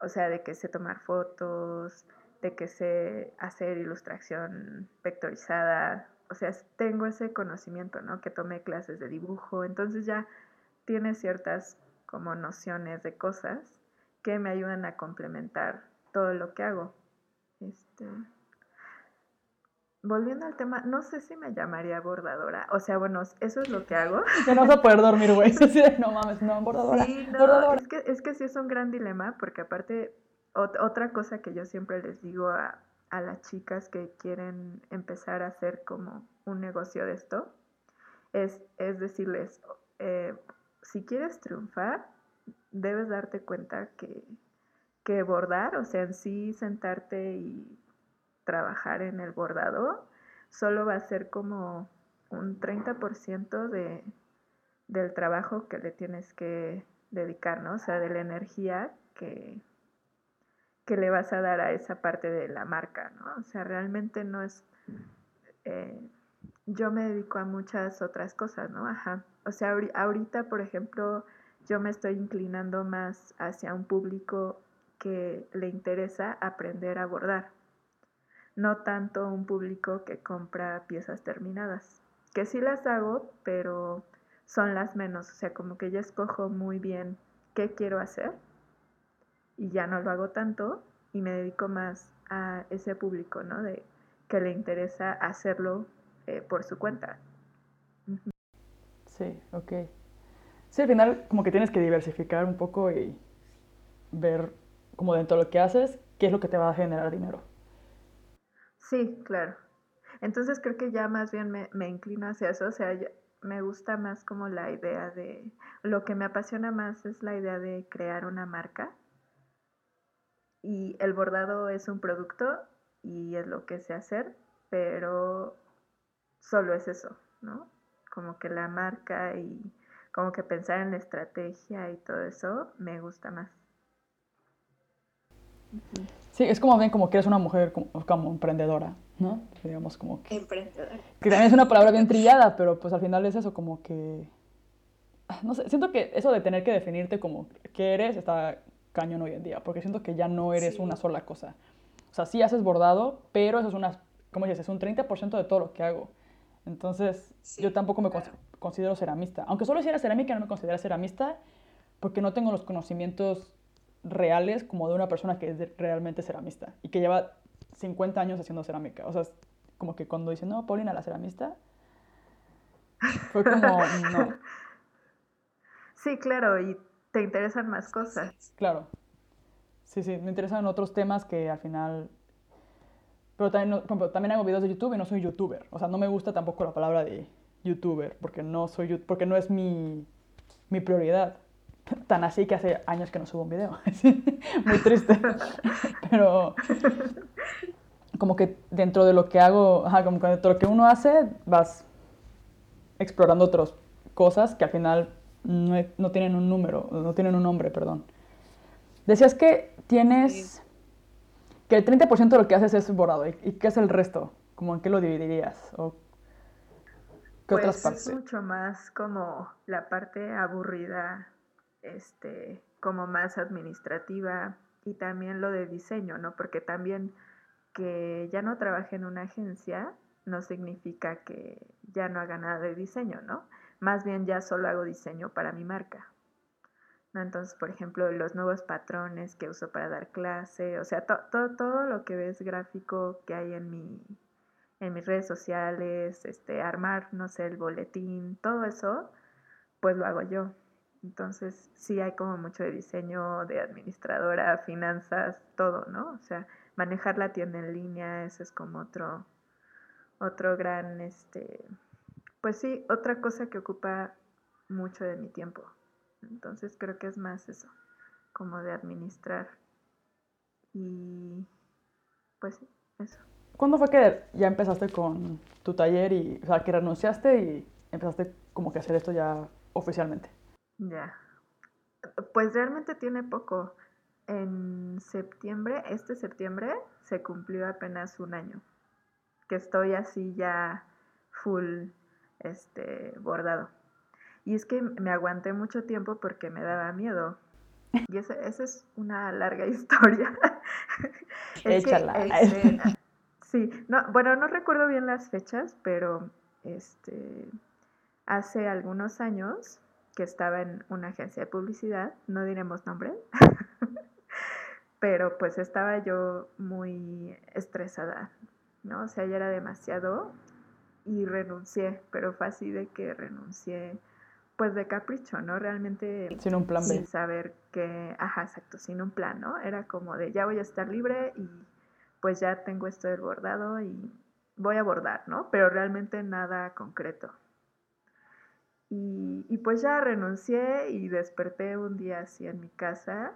[SPEAKER 2] O sea, de que sé tomar fotos, de que sé hacer ilustración vectorizada, o sea, tengo ese conocimiento, ¿no? Que tomé clases de dibujo, entonces ya tiene ciertas como nociones de cosas que me ayudan a complementar todo lo que hago. Este, volviendo al tema, no sé si me llamaría bordadora. O sea, bueno, eso es lo que hago.
[SPEAKER 1] Ya no vas a poder dormir, güey. no mames, no, bordadora.
[SPEAKER 2] Sí,
[SPEAKER 1] no,
[SPEAKER 2] Es, que, es que sí es un gran dilema, porque aparte, otra cosa que yo siempre les digo a, a las chicas que quieren empezar a hacer como un negocio de esto, es, es decirles, eh, si quieres triunfar, debes darte cuenta que, que bordar, o sea, en sí sentarte y trabajar en el bordado, solo va a ser como un 30% de, del trabajo que le tienes que dedicar, ¿no? O sea, de la energía que, que le vas a dar a esa parte de la marca, ¿no? O sea, realmente no es... Eh, yo me dedico a muchas otras cosas, ¿no? Ajá. O sea, ahorita, por ejemplo, yo me estoy inclinando más hacia un público que le interesa aprender a bordar, no tanto un público que compra piezas terminadas, que sí las hago, pero son las menos, o sea, como que ya escojo muy bien qué quiero hacer y ya no lo hago tanto y me dedico más a ese público, ¿no? De que le interesa hacerlo eh, por su cuenta.
[SPEAKER 1] Sí, ok. Sí, al final como que tienes que diversificar un poco y ver como dentro de lo que haces, qué es lo que te va a generar dinero.
[SPEAKER 2] Sí, claro. Entonces creo que ya más bien me, me inclino hacia eso, o sea, me gusta más como la idea de, lo que me apasiona más es la idea de crear una marca y el bordado es un producto y es lo que sé hacer, pero solo es eso. ¿no? Como que la marca y como que pensar en la estrategia y todo eso me gusta más.
[SPEAKER 1] Sí, es como bien como que eres una mujer como, emprendedora, ¿no? Digamos como
[SPEAKER 2] que... Emprendedora.
[SPEAKER 1] Que también es una palabra bien trillada, pero pues al final es eso como que... Ah, no sé, siento que eso de tener que definirte como qué eres está cañón hoy en día, porque siento que ya no eres una sola cosa. O sea, sí haces bordado, pero eso es una, ¿cómo dices? Es un 30% de todo lo que hago. Entonces, yo tampoco me considero ceramista. Aunque solo hiciera cerámica, no me considero ceramista, porque no tengo los conocimientos reales como de una persona que es realmente ceramista y que lleva 50 años haciendo cerámica. O sea, como que cuando dicen, no, Paulina, la ceramista, fue como, no.
[SPEAKER 2] Sí, claro, y te interesan más cosas.
[SPEAKER 1] Claro. Sí, sí, me interesan otros temas que al final... Pero también, también hago videos de YouTube y no soy youtuber. O sea, no me gusta tampoco la palabra de youtuber, porque no, soy, porque no es mi, mi prioridad. Tan así que hace años que no subo un video. Muy triste. Pero como que dentro de lo que hago, como que dentro de lo que uno hace, vas explorando otras cosas que al final no, no tienen un número, no tienen un nombre, perdón. Decías que tienes, que el 30% de lo que haces es borrado. ¿Y, qué es el resto? ¿Cómo en qué lo dividirías? ¿O
[SPEAKER 2] qué otras pues, partes? Es mucho más como la parte aburrida este, como más administrativa y también lo de diseño, ¿no? Porque también que ya no trabaje en una agencia no significa que ya no haga nada de diseño, ¿no? Más bien ya solo hago diseño para mi marca. ¿no? Entonces, por ejemplo, los nuevos patrones que uso para dar clase, o sea, todo, lo que ves gráfico que hay en mi en mis redes sociales, este, armar, no sé, el boletín, todo eso, pues lo hago yo. Entonces, sí hay como mucho de diseño, de administradora, finanzas, todo, ¿no? O sea, manejar la tienda en línea, eso es como otro, otro gran, este, pues sí, otra cosa que ocupa mucho de mi tiempo. Entonces creo que es más eso, como de administrar. Y pues sí, eso.
[SPEAKER 1] ¿Cuándo fue que ya empezaste con tu taller y, o sea, que renunciaste y empezaste como que a hacer esto ya oficialmente?
[SPEAKER 2] Ya. Pues realmente tiene poco. En septiembre, este septiembre, se cumplió apenas un año. Que estoy así ya full este bordado. Y es que me aguanté mucho tiempo porque me daba miedo. Y esa es una larga historia.
[SPEAKER 1] Échala.
[SPEAKER 2] Este, sí, no, bueno, no recuerdo bien las fechas, pero este, hace algunos años que estaba en una agencia de publicidad, no diremos nombre, pero pues estaba yo muy estresada, ¿no? O sea, ya era demasiado y renuncié, pero fue así de que renuncié pues de capricho, ¿no? Realmente
[SPEAKER 1] sin un plan B.
[SPEAKER 2] Sin saber que, ajá, exacto, sin un plan, ¿no? Era como de ya voy a estar libre y pues ya tengo esto del bordado y voy a bordar, ¿no? Pero realmente nada concreto. Y, pues ya renuncié y desperté un día así en mi casa,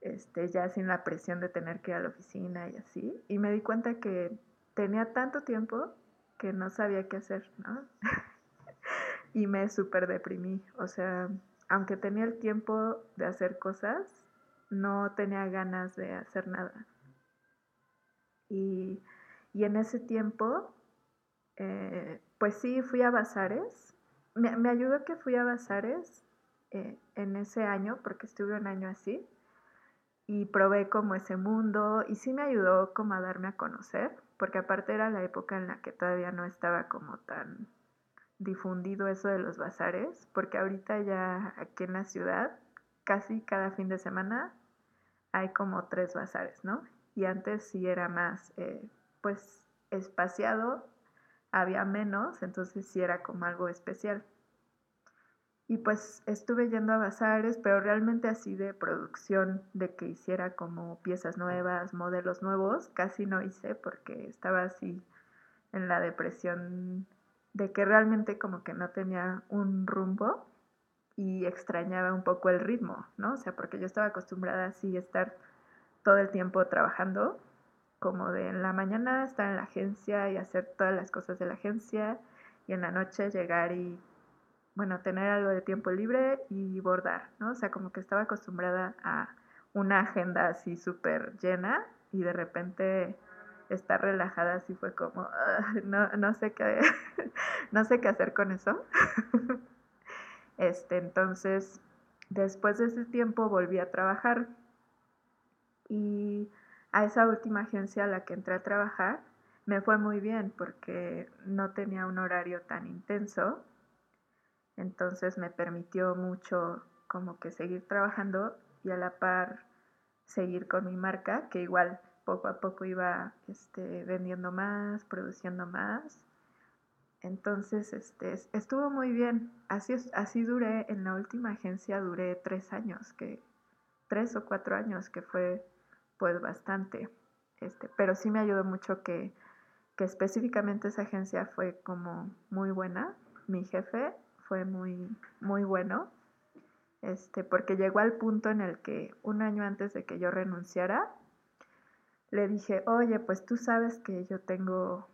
[SPEAKER 2] este, ya sin la presión de tener que ir a la oficina y así. Y me di cuenta que tenía tanto tiempo que no sabía qué hacer, ¿no? y me súper deprimí. O sea, aunque tenía el tiempo de hacer cosas, no tenía ganas de hacer nada. Y, en ese tiempo, eh, pues sí, fui a bazares me, ayudó que fui a Bazares eh, en ese año, porque estuve un año así, y probé como ese mundo, y sí me ayudó como a darme a conocer, porque aparte era la época en la que todavía no estaba como tan difundido eso de los bazares, porque ahorita ya aquí en la ciudad, casi cada fin de semana hay como tres bazares, ¿no? Y antes sí era más, eh, pues, espaciado había menos, entonces sí era como algo especial. Y pues estuve yendo a bazares, pero realmente así de producción, de que hiciera como piezas nuevas, modelos nuevos, casi no hice porque estaba así en la depresión de que realmente como que no tenía un rumbo y extrañaba un poco el ritmo, ¿no? O sea, porque yo estaba acostumbrada así a estar todo el tiempo trabajando como de en la mañana estar en la agencia y hacer todas las cosas de la agencia y en la noche llegar y, bueno, tener algo de tiempo libre y bordar, ¿no? O sea, como que estaba acostumbrada a una agenda así súper llena y de repente estar relajada así fue como, no, no, sé qué, no sé qué hacer con eso. este, entonces, después de ese tiempo volví a trabajar y a esa última agencia a la que entré a trabajar me fue muy bien porque no tenía un horario tan intenso, entonces me permitió mucho como que seguir trabajando y a la par seguir con mi marca, que igual poco a poco iba este, vendiendo más, produciendo más. Entonces, este, estuvo muy bien. Así, así duré, en la última agencia duré tres años, que, tres o cuatro años, que fue pues bastante. Este, pero sí me ayudó mucho que, que específicamente esa agencia fue como muy buena. Mi jefe fue muy, muy bueno. Este, porque llegó al punto en el que un año antes de que yo renunciara, le dije, oye, pues tú sabes que yo tengo,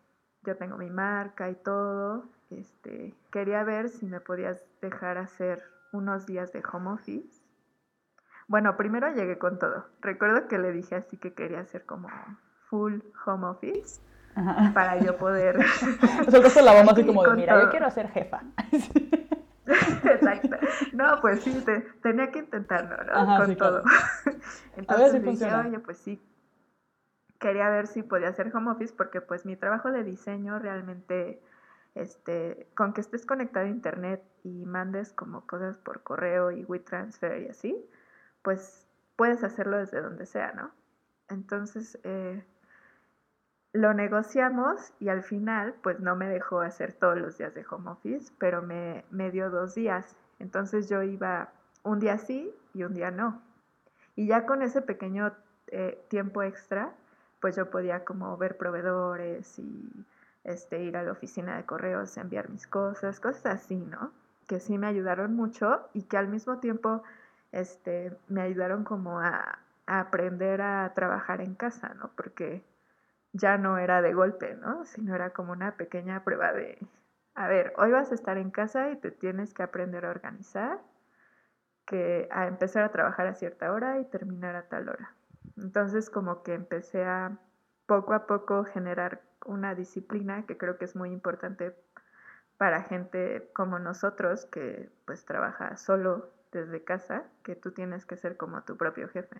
[SPEAKER 2] yo tengo mi marca y todo, este, quería ver si me podías dejar hacer unos días de home office. Bueno, primero llegué con todo. Recuerdo que le dije así que quería hacer como full home office para yo poder...
[SPEAKER 1] Nosotros la bomba así como de, mira, yo quiero ser jefa.
[SPEAKER 2] Exacto. No, pues sí, tenía que intentarlo, ¿no? con todo. Entonces dije, oye, pues sí, quería ver si podía hacer home office porque pues mi trabajo de diseño realmente, este, con que estés conectado a internet y mandes como cosas por correo y WeTransfer y así, pues puedes hacerlo desde donde sea, ¿no? Entonces, eh, lo negociamos y al final, pues no me dejó hacer todos los días de home office, pero me, me dio dos días. Entonces yo iba un día sí y un día no. Y ya con ese pequeño eh, tiempo extra, pues yo podía como ver proveedores y este, ir a la oficina de correos, enviar mis cosas, cosas así, ¿no? Que sí me ayudaron mucho y que al mismo tiempo este, me ayudaron como a, aprender a trabajar en casa, ¿no? Porque ya no era de golpe, ¿no? Sino era como una pequeña prueba de, a ver, hoy vas a estar en casa y te tienes que aprender a organizar, que a empezar a trabajar a cierta hora y terminar a tal hora. Entonces como que empecé a poco a poco generar una disciplina que creo que es muy importante para gente como nosotros que pues trabaja solo desde casa, que tú tienes que ser como tu propio jefe.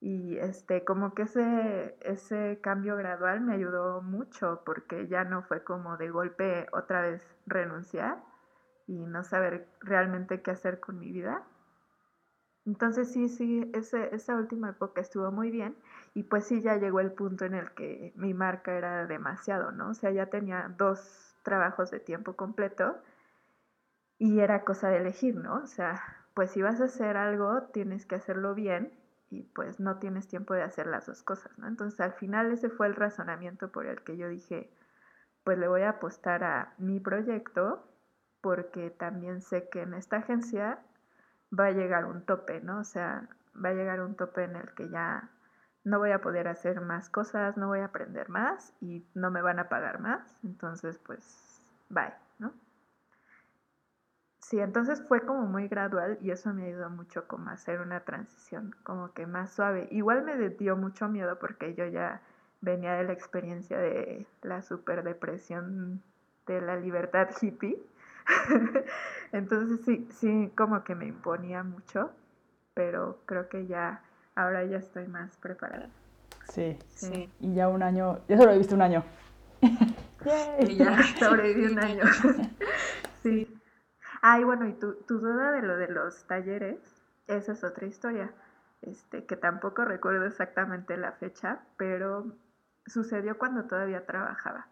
[SPEAKER 2] Y este, como que ese, ese cambio gradual me ayudó mucho porque ya no fue como de golpe otra vez renunciar y no saber realmente qué hacer con mi vida, entonces sí, sí, ese, esa última época estuvo muy bien y pues sí ya llegó el punto en el que mi marca era demasiado, ¿no? O sea, ya tenía dos trabajos de tiempo completo y era cosa de elegir, ¿no? O sea, pues si vas a hacer algo, tienes que hacerlo bien y pues no tienes tiempo de hacer las dos cosas, ¿no? Entonces al final ese fue el razonamiento por el que yo dije, pues le voy a apostar a mi proyecto porque también sé que en esta agencia va a llegar un tope, ¿no? O sea, va a llegar un tope en el que ya no voy a poder hacer más cosas, no voy a aprender más y no me van a pagar más. Entonces, pues, bye. Sí, entonces fue como muy gradual y eso me ayudó mucho como a hacer una transición como que más suave. Igual me dio mucho miedo porque yo ya venía de la experiencia de la super depresión de la libertad hippie Entonces sí, sí, como que me imponía mucho, pero creo que ya, ahora ya estoy más preparada.
[SPEAKER 1] Sí, sí. Y ya un año, ya sobreviviste un año.
[SPEAKER 2] y ya sobreviví un año. sí. Ay, bueno, y tu, tu duda de lo de los talleres, esa es otra historia, este, que tampoco recuerdo exactamente la fecha, pero sucedió cuando todavía trabajaba.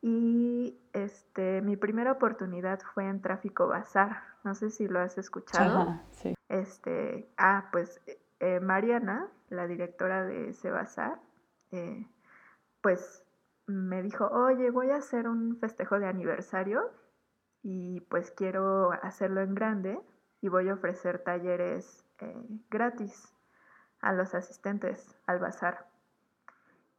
[SPEAKER 2] Y este, mi primera oportunidad fue en Tráfico Bazar. No sé si lo has escuchado. sí. Este, ah, pues eh, Mariana, la directora de ese bazar, eh, pues me dijo, oye, voy a hacer un festejo de aniversario y pues quiero hacerlo en grande y voy a ofrecer talleres eh, gratis a los asistentes al bazar.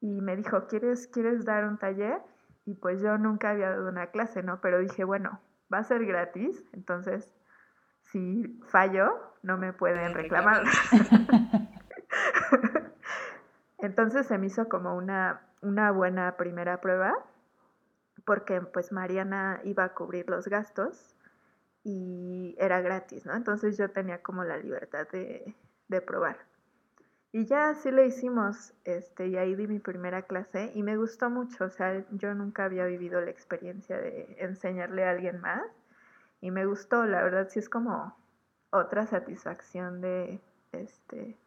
[SPEAKER 2] Y me dijo, ¿quieres, ¿quieres dar un taller? y pues yo nunca había dado una clase, ¿no? Pero dije, bueno, va a ser gratis, entonces si fallo, no me pueden reclamar. entonces se me hizo como una, una buena primera prueba, porque pues Mariana iba a cubrir los gastos y era gratis, ¿no? Entonces yo tenía como la libertad de, de probar. Y ya así lo hicimos, este, y ahí di mi primera clase y me gustó mucho, o sea, yo nunca había vivido la experiencia de enseñarle a alguien más y me gustó, la verdad sí es como otra satisfacción de, este,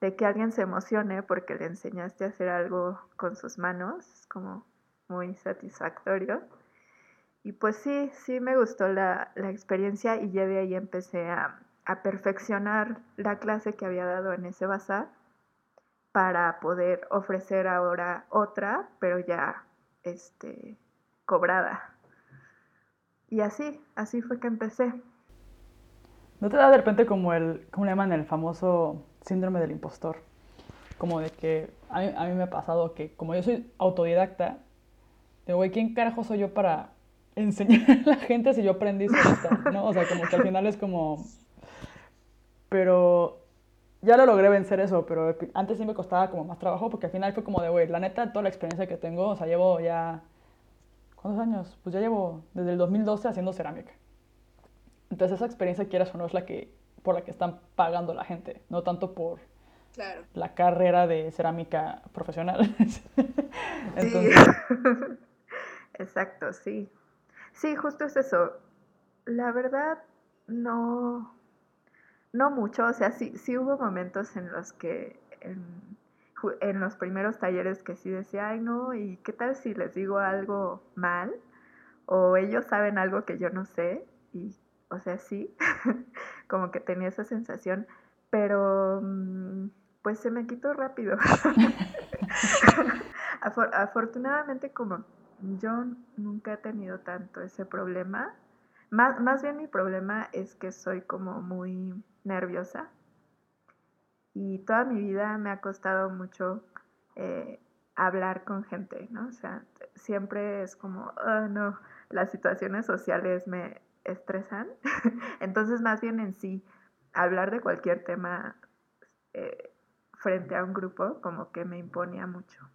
[SPEAKER 2] de que alguien se emocione porque le enseñaste a hacer algo con sus manos, es como muy satisfactorio. Y pues sí, sí me gustó la, la experiencia y ya de ahí empecé a, a perfeccionar la clase que había dado en ese bazar para poder ofrecer ahora otra, pero ya este, cobrada. Y así, así fue que empecé.
[SPEAKER 1] ¿No te da de repente como el, ¿cómo le llaman? El famoso síndrome del impostor. Como de que a mí, a mí me ha pasado que como yo soy autodidacta, digo, güey, ¿quién carajo soy yo para enseñar a la gente si yo aprendí solita? ¿no? O sea, como que al final es como... Pero ya lo logré vencer eso, pero antes sí me costaba como más trabajo porque al final fue como de, güey, la neta, toda la experiencia que tengo, o sea, llevo ya... ¿Cuántos años? Pues ya llevo desde el 2012 haciendo cerámica. Entonces esa experiencia, quieras o no, es la que, por la que están pagando la gente, no tanto por la carrera de cerámica profesional.
[SPEAKER 2] Entonces... Exacto, sí. Sí, justo es eso. La verdad, no, no mucho, o sea, sí, sí hubo momentos en los que en, los primeros talleres que sí decía, ay no, ¿y qué tal si les digo algo mal? O ellos saben algo que yo no sé, y, o sea, sí, como que tenía esa sensación, pero mm, pues se me quitó rápido. afortunadamente como yo nunca he tenido tanto ese problema, más, más bien mi problema es que soy como muy nerviosa y toda mi vida me ha costado mucho eh, hablar con gente, ¿no? O sea, siempre es como, oh, no, las situaciones sociales me estresan. Entonces, más bien en sí, hablar de cualquier tema eh, frente a un grupo como que me imponía mucho.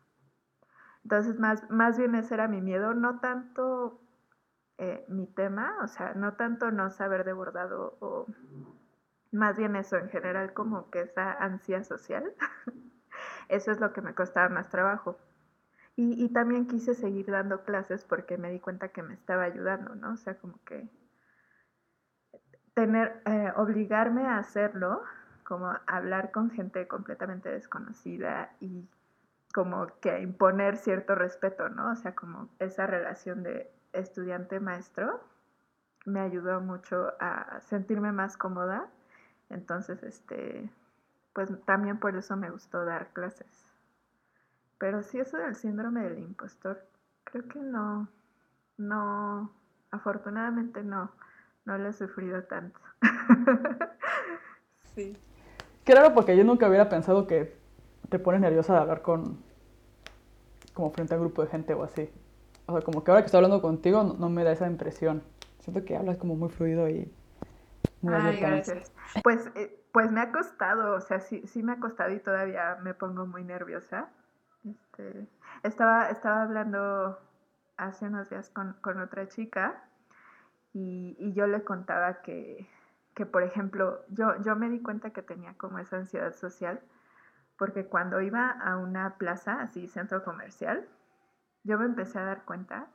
[SPEAKER 2] Entonces, más, más bien ese era mi miedo, no tanto eh, mi tema, o sea, no tanto no saber de bordado o más bien eso en general como que esa ansia social, eso es lo que me costaba más trabajo. Y, también quise seguir dando clases porque me di cuenta que me estaba ayudando, ¿no? O sea, como que tener, eh, obligarme a hacerlo, como hablar con gente completamente desconocida y como que imponer cierto respeto, ¿no? O sea, como esa relación de estudiante-maestro me ayudó mucho a sentirme más cómoda entonces, este, pues también por eso me gustó dar clases. Pero sí, eso del síndrome del impostor, creo que no, no, afortunadamente no, no lo he sufrido tanto.
[SPEAKER 1] sí. Claro, porque yo nunca hubiera pensado que te pones nerviosa de hablar con, como frente a un grupo de gente o así. O sea, como que ahora que estoy hablando contigo no, no me da esa impresión. Siento que hablas como muy fluido y
[SPEAKER 2] Ay, gracias. Pues, eh, pues me ha costado, o sea, sí, sí me ha costado y todavía me pongo muy nerviosa. Este, estaba, estaba hablando hace unos días con, otra chica y, yo le contaba que, que, por ejemplo, yo, yo me di cuenta que tenía como esa ansiedad social porque cuando iba a una plaza, así centro comercial, yo me empecé a dar cuenta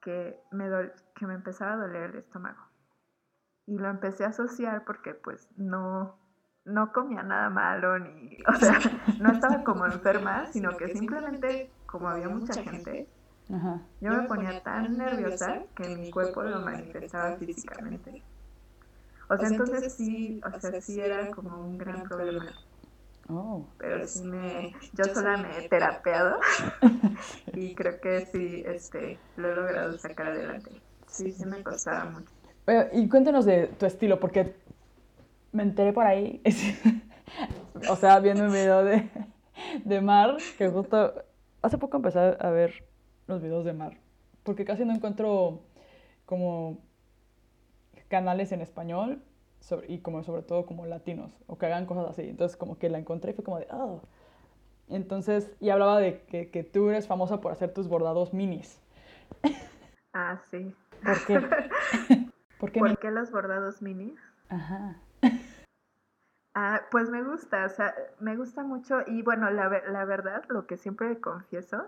[SPEAKER 2] que me, que me empezaba a doler el estómago y lo empecé a asociar porque pues no, no comía nada malo ni, o sea, no estaba como enferma, sino que simplemente como había mucha gente, yo me ponía tan nerviosa que mi cuerpo lo manifestaba físicamente. O sea, entonces sí, o sea, sí era como un gran problema. Oh, pero sí me, yo sola me he terapeado. Y creo que sí, este, lo he logrado sacar adelante. Sí, sí me costaba mucho.
[SPEAKER 1] Y cuéntanos de tu estilo, porque me enteré por ahí, o sea, viendo un video de, de Mar, que justo hace poco empecé a ver los videos de Mar, porque casi no encuentro como canales en español y como sobre todo como latinos o que hagan cosas así. Entonces como que la encontré y fue como de, oh. Entonces, y hablaba de que, que tú eres famosa por hacer tus bordados minis.
[SPEAKER 2] Ah, sí.
[SPEAKER 1] ¿Por qué?
[SPEAKER 2] ¿Por qué, los bordados minis?
[SPEAKER 1] Ajá.
[SPEAKER 2] Ah, pues me gusta, o sea, me gusta mucho y bueno, la, la verdad, lo que siempre confieso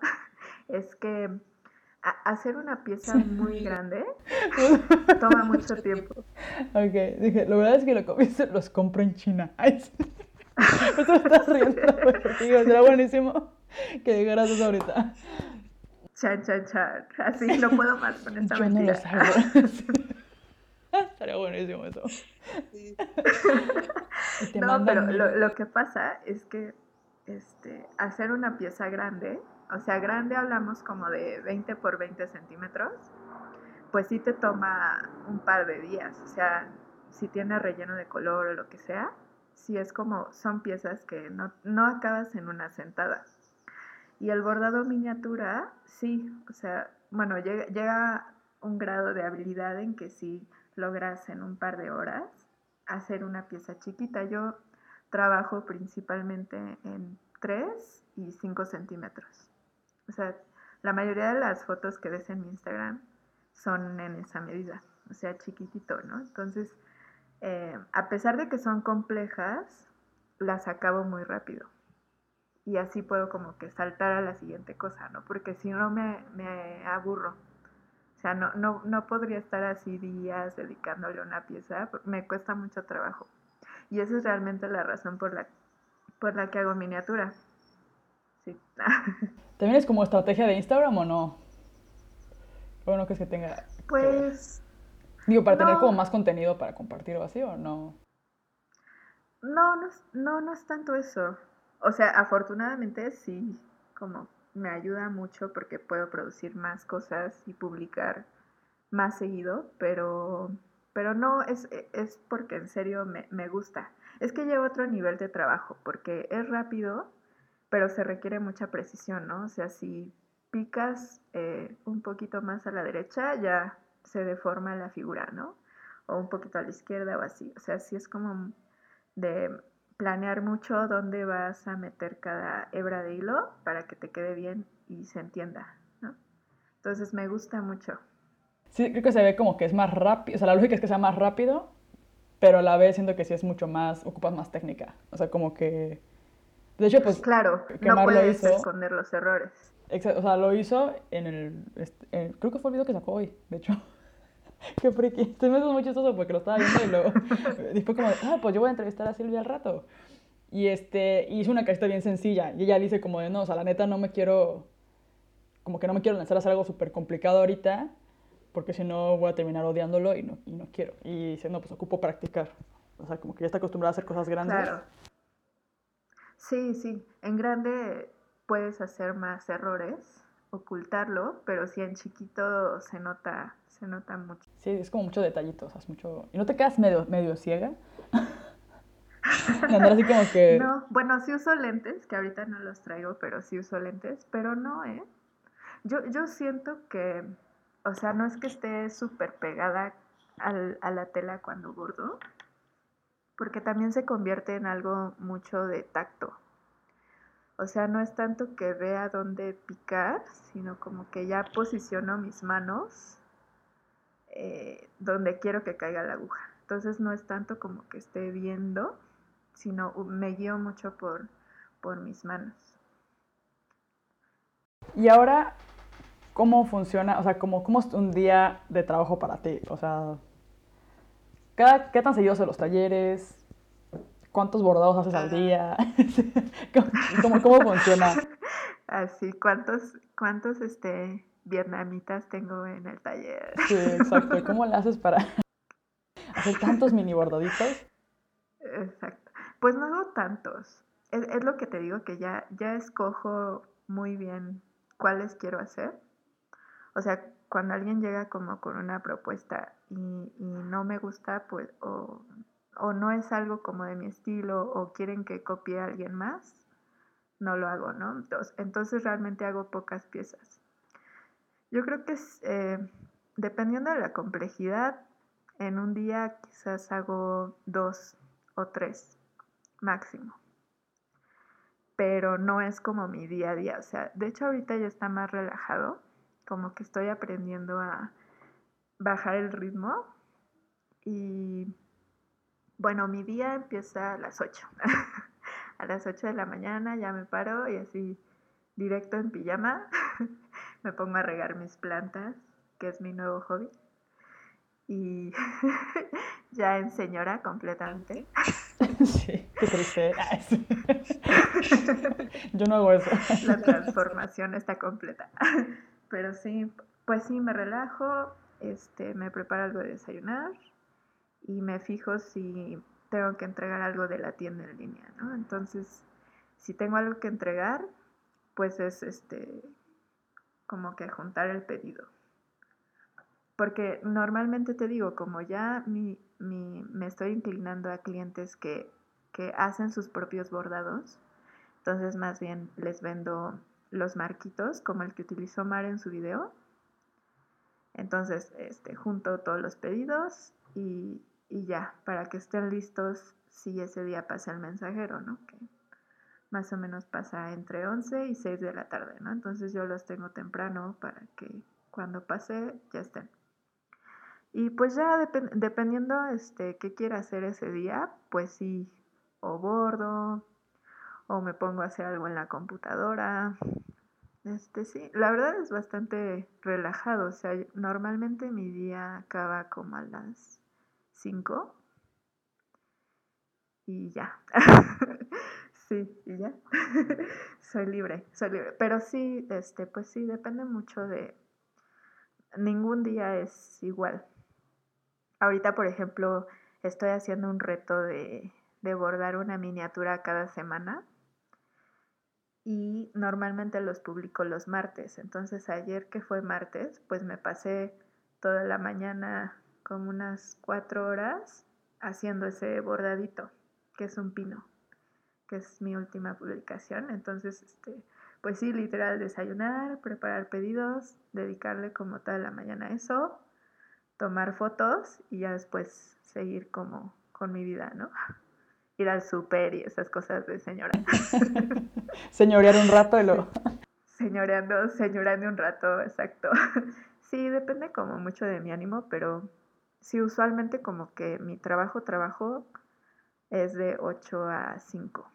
[SPEAKER 2] es que hacer una pieza muy grande toma mucho tiempo.
[SPEAKER 1] Ok, dije, la verdad es que lo, los compro en China. Ay, sí. Eso estás riendo digo, será buenísimo que dijeras eso ahorita.
[SPEAKER 2] Chan, chan, chan. Así no puedo más con esta Yo no lo
[SPEAKER 1] Estaría buenísimo eso.
[SPEAKER 2] no, pero lo, lo, que pasa es que este, hacer una pieza grande o sea, grande hablamos como de 20 por 20 centímetros, pues sí te toma un par de días. O sea, si tiene relleno de color o lo que sea, sí es como, son piezas que no, no acabas en una sentada. Y el bordado miniatura, sí, o sea, bueno, llega, llega un grado de habilidad en que sí logras en un par de horas hacer una pieza chiquita. Yo trabajo principalmente en 3 y 5 centímetros. O sea, la mayoría de las fotos que ves en mi Instagram son en esa medida, o sea, chiquitito, ¿no? Entonces, eh, a pesar de que son complejas, las acabo muy rápido. Y así puedo como que saltar a la siguiente cosa, ¿no? Porque si no me, me aburro. O sea, no, no, no podría estar así días dedicándole una pieza, me cuesta mucho trabajo. Y esa es realmente la razón por la, por la que hago miniatura. Sí.
[SPEAKER 1] ¿También es como estrategia de Instagram o no? ¿O no crees que tenga?
[SPEAKER 2] Pues...
[SPEAKER 1] Digo, para tener como más contenido para compartir o así, ¿o no?
[SPEAKER 2] No, no, no, no es tanto eso. O sea, afortunadamente sí, como me ayuda mucho porque puedo producir más cosas y publicar más seguido, pero, pero no, es, es porque en serio me, me gusta. Es que llevo otro nivel de trabajo, porque es rápido pero se requiere mucha precisión, ¿no? O sea, si picas eh, un poquito más a la derecha, ya se deforma la figura, ¿no? O un poquito a la izquierda o así. O sea, sí es como de planear mucho dónde vas a meter cada hebra de hilo para que te quede bien y se entienda, ¿no? Entonces me gusta mucho.
[SPEAKER 1] Sí, creo que se ve como que es más rápido, o sea, la lógica es que sea más rápido, pero a la vez siento que sí es mucho más, ocupas más técnica. O sea, como que de hecho, pues.
[SPEAKER 2] Claro, no puedes esconder los errores.
[SPEAKER 1] Exacto, o sea, lo hizo en el, este, Creo que fue el video que sacó hoy, de hecho. Qué friki. Se me hizo muy chistoso porque lo estaba viendo y luego. después, como, ah, pues yo voy a entrevistar a Silvia al rato. Y este, hizo una carita bien sencilla. Y ella dice, como de, no, o sea, la neta no me quiero. Como que no me quiero lanzar a hacer algo súper complicado ahorita, porque si no voy a terminar odiándolo y no, y no quiero. Y dice, no, pues ocupo practicar. O sea, como que ya está acostumbrada a hacer cosas grandes.
[SPEAKER 2] Claro. Sí, sí, en grande puedes hacer más errores, ocultarlo, pero sí en chiquito se nota, se nota mucho.
[SPEAKER 1] Sí, es como mucho detallitos, es mucho... ¿Y no te quedas medio, medio ciega? así como que...
[SPEAKER 2] No, bueno, sí uso lentes, que ahorita no los traigo, pero sí uso lentes, pero no, ¿eh? Yo, yo siento que, o sea, no es que esté súper pegada al, a la tela cuando bordo, porque también se convierte en algo mucho de tacto. O sea, no es tanto que vea dónde picar, sino como que ya posiciono mis manos eh, donde quiero que caiga la aguja. Entonces no es tanto como que esté viendo, sino me guío mucho por, por mis manos.
[SPEAKER 1] Y ahora, ¿cómo funciona? O sea, ¿cómo, ¿cómo es un día de trabajo para ti? O sea, ¿Qué tan seguidos son los talleres? ¿Cuántos bordados haces al día? ¿Cómo, cómo, funciona?
[SPEAKER 2] Así, ¿cuántos, cuántos este, vietnamitas tengo en el taller?
[SPEAKER 1] Sí, exacto. ¿Cómo le haces para hacer tantos mini bordaditos?
[SPEAKER 2] Exacto. Pues no hago tantos. Es, es, lo que te digo, que ya, ya escojo muy bien cuáles quiero hacer. O sea, cuando alguien llega como con una propuesta y, no me gusta, pues, o, no es algo como de mi estilo, o quieren que copie a alguien más, no lo hago, ¿no? Entonces, realmente hago pocas piezas. Yo creo que eh, dependiendo de la complejidad, en un día quizás hago dos o tres máximo. Pero no es como mi día a día. O sea, de hecho ahorita ya está más relajado. Como que estoy aprendiendo a bajar el ritmo. Y bueno, mi día empieza a las 8. a las 8 de la mañana ya me paro y así directo en pijama me pongo a regar mis plantas, que es mi nuevo hobby. Y ya en señora completamente.
[SPEAKER 1] Sí, qué triste. Yo no hago eso.
[SPEAKER 2] La transformación está completa. Pero sí, pues sí, me relajo, este, me preparo algo de desayunar y me fijo si tengo que entregar algo de la tienda en línea, ¿no? Entonces, si tengo algo que entregar, pues es este como que juntar el pedido. Porque normalmente te digo, como ya mi, me estoy inclinando a clientes que, que hacen sus propios bordados, entonces más bien les vendo los marquitos, como el que utilizó Mar en su video. Entonces, este, junto todos los pedidos y, y ya, para que estén listos si ese día pasa el mensajero, ¿no? Que más o menos pasa entre 11 y 6 de la tarde, ¿no? Entonces yo los tengo temprano para que cuando pase ya estén. Y pues ya dependiendo este, qué quiera hacer ese día, pues sí, o bordo, o me pongo a hacer algo en la computadora. Este sí, la verdad es bastante relajado, o sea, normalmente mi día acaba como a las 5 y ya. sí, y ya. soy libre, soy libre. Pero sí, este, pues sí, depende mucho de. Ningún día es igual. Ahorita, por ejemplo, estoy haciendo un reto de, de bordar una miniatura cada semana y normalmente los publico los martes. Entonces ayer que fue martes, pues me pasé toda la mañana como unas cuatro horas haciendo ese bordadito, que es un pino, que es mi última publicación. Entonces, este, pues sí, literal, desayunar, preparar pedidos, dedicarle como toda la mañana a eso, tomar fotos y ya después seguir como con mi vida, ¿no? Ir al súper y esas cosas de señora.
[SPEAKER 1] Señorear un rato y luego...
[SPEAKER 2] Señoreando, señorando un rato, exacto. Sí, depende como mucho de mi ánimo, pero sí, usualmente como que mi trabajo, trabajo es de 8 a 5.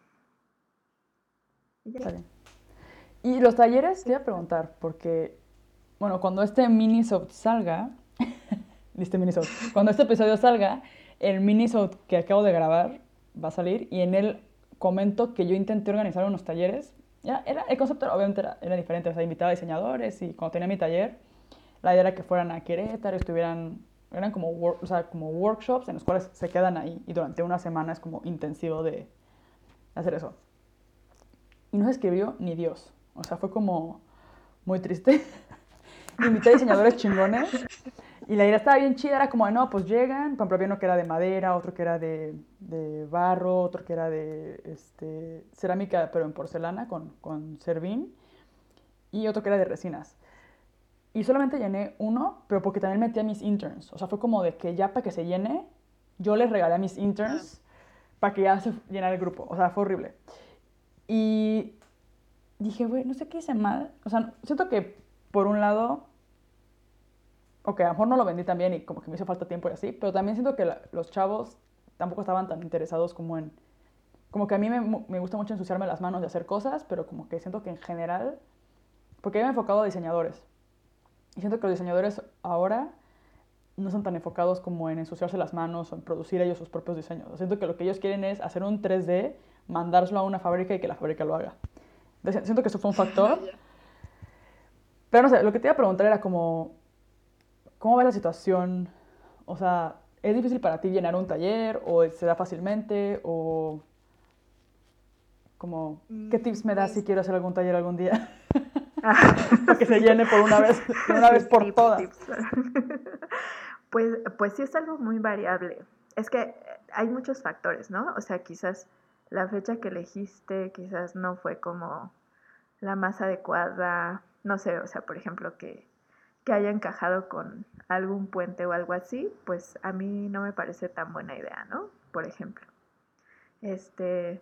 [SPEAKER 1] Y, y los talleres, te iba a preguntar, porque, bueno, cuando este minisoft salga, este minisoft, cuando este episodio salga, el minisoft que acabo de grabar va a salir y en él comento que yo intenté organizar unos talleres. Ya, era, el concepto obviamente era, era diferente, o sea, invitaba a diseñadores y cuando tenía mi taller, la idea era que fueran a Querétaro, estuvieran eran como, o sea, como workshops en los cuales se quedan ahí y durante una semana es como intensivo de hacer eso. Y no se escribió ni Dios. O sea, fue como muy triste. Invité a diseñadores chingones y la idea estaba bien chida. Era como, no, pues llegan. Por ejemplo, uno que era de madera, otro que era de, de barro, otro que era de este, cerámica, pero en porcelana con, con servín. Y otro que era de resinas. Y solamente llené uno, pero porque también metí a mis interns. O sea, fue como de que ya para que se llene, yo les regalé a mis interns para que ya se llenara el grupo. O sea, fue horrible. Y dije, güey, no sé qué hice mal. O sea, siento que por un lado, ok, a lo mejor no lo vendí tan bien y como que me hizo falta tiempo y así, pero también siento que los chavos tampoco estaban tan interesados como en... Como que a mí me, me gusta mucho ensuciarme las manos de hacer cosas, pero como que siento que en general, porque yo me he enfocado a diseñadores, y siento que los diseñadores ahora no son tan enfocados como en ensuciarse las manos o en producir ellos sus propios diseños. Siento que lo que ellos quieren es hacer un 3D, mandárselo a una fábrica y que la fábrica lo haga. Entonces, siento que eso fue un factor. Pero no sé, lo que te iba a preguntar era como, ¿cómo ves la situación? O sea, ¿es difícil para ti llenar un taller o se da fácilmente o como, ¿qué tips me das si pues quiero hacer algún taller algún día? Para que se llene por una vez, una vez por todas.
[SPEAKER 2] Pues, pues sí es algo muy variable. Es que hay muchos factores, ¿no? O sea, quizás la fecha que elegiste quizás no fue como la más adecuada. No sé, o sea, por ejemplo, que que haya encajado con algún puente o algo así, pues a mí no me parece tan buena idea, ¿no? Por ejemplo. Este,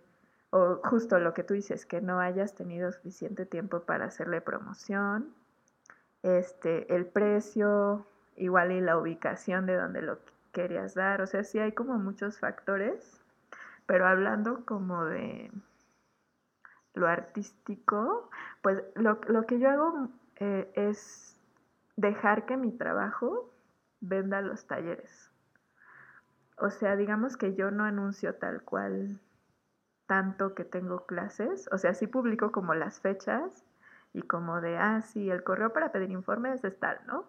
[SPEAKER 2] o justo lo que tú dices, que no hayas tenido suficiente tiempo para hacerle promoción, este, el precio, igual y la ubicación de donde lo querías dar, o sea, sí hay como muchos factores, pero hablando como de lo artístico, pues lo, que yo hago eh, es dejar que mi trabajo venda los talleres. O sea, digamos que yo no anuncio tal cual tanto que tengo clases, o sea, sí publico como las fechas y como de, ah, sí, el correo para pedir informes es tal, ¿no?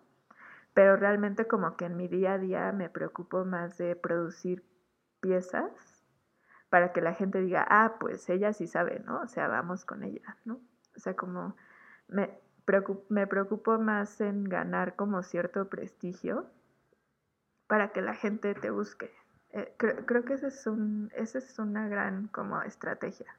[SPEAKER 2] Pero realmente como que en mi día a día me preocupo más de producir piezas para que la gente diga, ah, pues ella sí sabe, ¿no? O sea, vamos con ella, ¿no? O sea, como me, me preocupo más en ganar como cierto prestigio para que la gente te busque. Eh, creo, creo, que ese es un, esa es una gran como estrategia.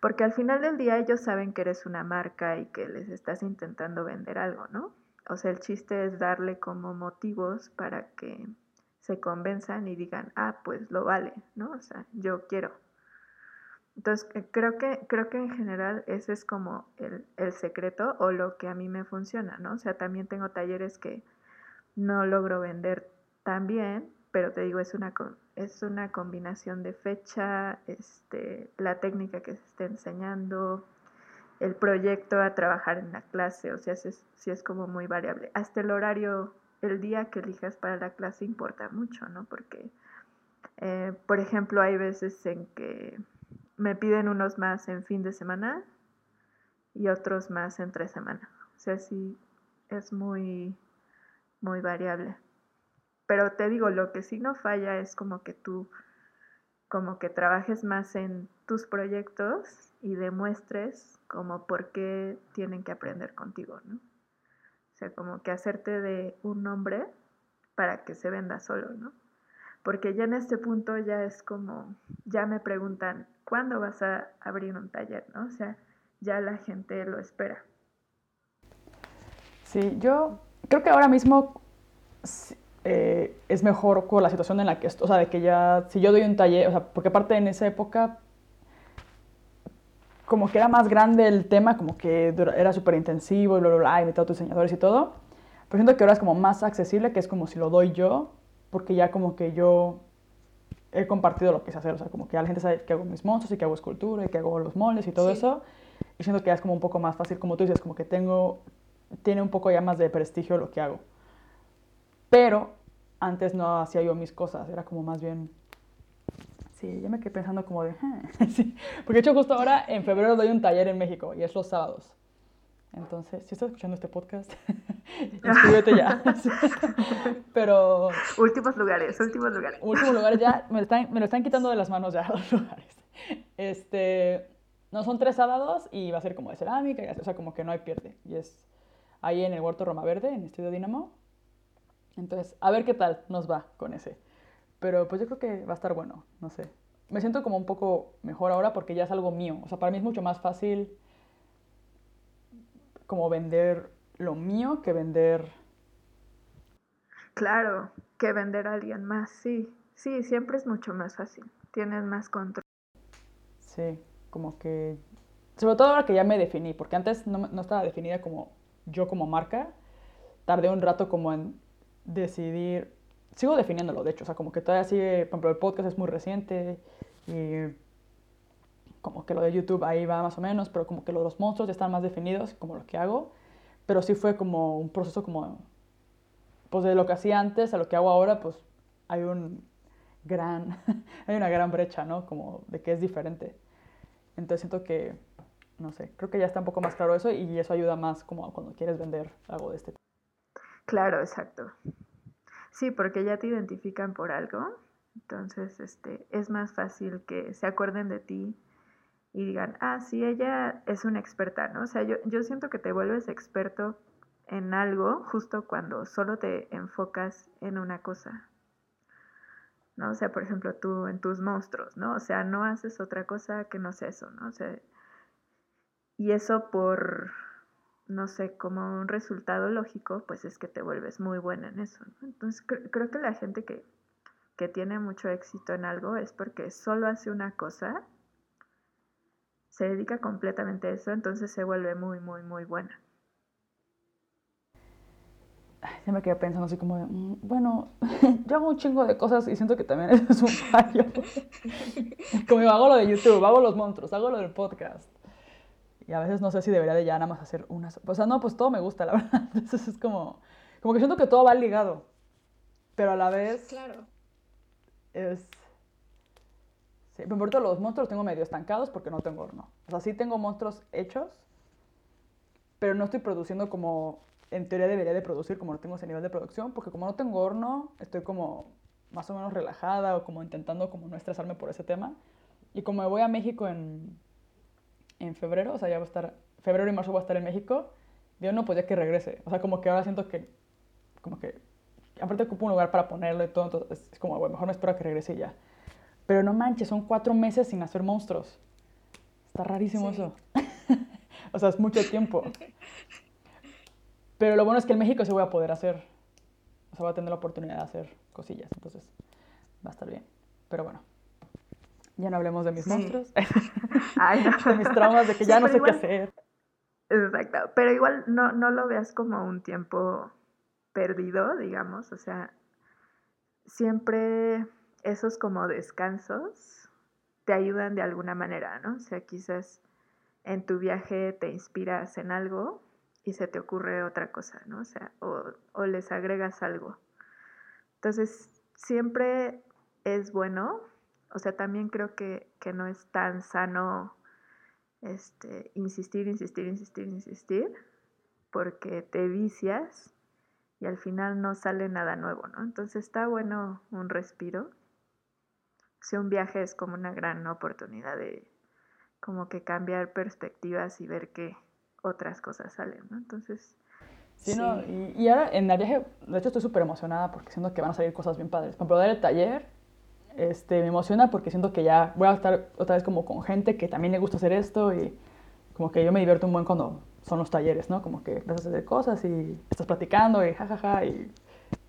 [SPEAKER 2] Porque al final del día ellos saben que eres una marca y que les estás intentando vender algo, ¿no? O sea, el chiste es darle como motivos para que se convenzan y digan, ah, pues lo vale, ¿no? O sea, yo quiero. Entonces, eh, creo que, creo que en general ese es como el, el, secreto o lo que a mí me funciona, ¿no? O sea, también tengo talleres que no logro vender tan bien, pero te digo, es una, es una combinación de fecha, este, la técnica que se está enseñando, el proyecto a trabajar en la clase, o sea, si es, si es como muy variable. Hasta el horario, el día que elijas para la clase importa mucho, ¿no? Porque, eh, por ejemplo, hay veces en que me piden unos más en fin de semana y otros más entre semana. O sea, sí, es muy, muy variable. Pero te digo, lo que sí no falla es como que tú, como que trabajes más en tus proyectos y demuestres como por qué tienen que aprender contigo, ¿no? O sea, como que hacerte de un nombre para que se venda solo, ¿no? Porque ya en este punto ya es como, ya me preguntan, ¿cuándo vas a abrir un taller? ¿no? O sea, ya la gente lo espera.
[SPEAKER 1] Sí, yo creo que ahora mismo eh, es mejor con la situación en la que estoy, o sea, de que ya, si yo doy un taller, o sea, porque aparte en esa época, como que era más grande el tema, como que era súper intensivo y bla, bla, bla, y todos diseñadores y todo, pero siento que ahora es como más accesible, que es como si lo doy yo, porque ya como que yo he compartido lo que sé hacer, o sea, como que ya la gente sabe que hago mis monstruos y que hago escultura y que hago los moldes y todo eso, y siento que ya es como un poco más fácil, como tú dices, como que tengo, tiene un poco ya más de prestigio lo que hago. Pero antes no hacía yo mis cosas, era como más bien, sí, ya me quedé pensando como de, sí, porque de hecho justo ahora en febrero doy un taller en México y es los sábados. Entonces, si estás escuchando este podcast, inscríbete ya. Pero...
[SPEAKER 2] Últimos lugares, últimos lugares.
[SPEAKER 1] Últimos lugares ya, me lo, están, me lo están quitando de las manos ya los lugares. Este, no, son tres sábados y va a ser como de cerámica, y, o sea, como que no hay pierde. Y es ahí en el Huerto Roma Verde, en Estudio Dinamo. Entonces, a ver qué tal nos va con ese. Pero pues yo creo que va a estar bueno, no sé. Me siento como un poco mejor ahora porque ya es algo mío. O sea, para mí es mucho más fácil como vender lo mío que vender...
[SPEAKER 2] Claro, que vender a alguien más, sí. Sí, siempre es mucho más fácil. Tienes más control.
[SPEAKER 1] Sí, como que... Sobre todo ahora que ya me definí, porque antes no, no estaba definida como yo como marca. Tardé un rato como en decidir... Sigo definiéndolo, de hecho, o sea, como que todavía sigue, por ejemplo, el podcast es muy reciente y como que lo de YouTube ahí va más o menos, pero como que los monstruos ya están más definidos, como lo que hago. Pero sí fue como un proceso como, pues de lo que hacía antes a lo que hago ahora, pues hay un gran, hay una gran brecha, ¿no? Como de que es diferente. Entonces siento que, no sé, creo que ya está un poco más claro eso y eso ayuda más como cuando quieres vender algo de este tipo.
[SPEAKER 2] Claro, exacto. Sí, porque ya te identifican por algo, entonces este, es más fácil que se acuerden de ti y digan, ah, sí, ella es una experta, ¿no? O sea, yo, yo siento que te vuelves experto en algo justo cuando solo te enfocas en una cosa. ¿no? O sea, por ejemplo, tú en tus monstruos, ¿no? O sea, no haces otra cosa que no sea eso, ¿no? O sea, y eso por, no sé, como un resultado lógico, pues es que te vuelves muy buena en eso. Entonces creo que la gente que, que tiene mucho éxito en algo es porque solo hace una cosa, se dedica completamente a eso, entonces se vuelve muy, muy, muy buena.
[SPEAKER 1] Ya me quedé pensando así como, mm, bueno, yo hago un chingo de cosas y siento que también es un fallo. como hago lo de YouTube, hago los monstruos, hago lo del podcast. Y a veces no sé si debería de ya nada más hacer una... O sea, no, pues todo me gusta, la verdad. Entonces es como, como que siento que todo va ligado. Pero a la vez...
[SPEAKER 3] Claro
[SPEAKER 1] es... Sí, pero por los monstruos los tengo medio estancados porque no tengo horno. O sea, sí tengo monstruos hechos, pero no estoy produciendo como en teoría debería de producir, como no tengo ese nivel de producción, porque como no tengo horno, estoy como más o menos relajada o como intentando como no estresarme por ese tema. Y como me voy a México en, en febrero, o sea, ya voy a estar, febrero y marzo voy a estar en México, digo, no, pues ya que regrese. O sea, como que ahora siento que, como que aparte ocupo un lugar para ponerlo y todo, entonces es como, bueno, mejor me espero a que regrese ya. Pero no manches, son cuatro meses sin hacer monstruos. Está rarísimo eso. o sea, es mucho tiempo. Pero lo bueno es que en México se voy a poder hacer. O sea, voy a tener la oportunidad de hacer cosillas, entonces va a estar bien. Pero bueno, ya no hablemos de mis monstruos.
[SPEAKER 2] Ay,
[SPEAKER 1] de mis traumas, de que ya no sé qué hacer.
[SPEAKER 2] Exacto, pero igual no, no lo veas como un tiempo perdido, digamos, o sea, siempre esos como descansos te ayudan de alguna manera, ¿no? O sea, quizás en tu viaje te inspiras en algo y se te ocurre otra cosa, ¿no? O sea, o, les agregas algo. Entonces, siempre es bueno, o sea, también creo que, que no es tan sano este, insistir, insistir, insistir, insistir, porque te vicias y al final no sale nada nuevo, ¿no? Entonces está bueno un respiro. Si un viaje es como una gran oportunidad de como que cambiar perspectivas y ver qué otras cosas salen, ¿no? Entonces...
[SPEAKER 1] Sí, No, y, ahora en el viaje, de hecho estoy súper emocionada porque siento que van a salir cosas bien padres. Para poder el taller, este, me emociona porque siento que ya voy a estar otra vez como con gente que también le gusta hacer esto y como que yo me divierto un buen cuando son los talleres, ¿no? Como que empiezas a hacer cosas y estás platicando y jajaja y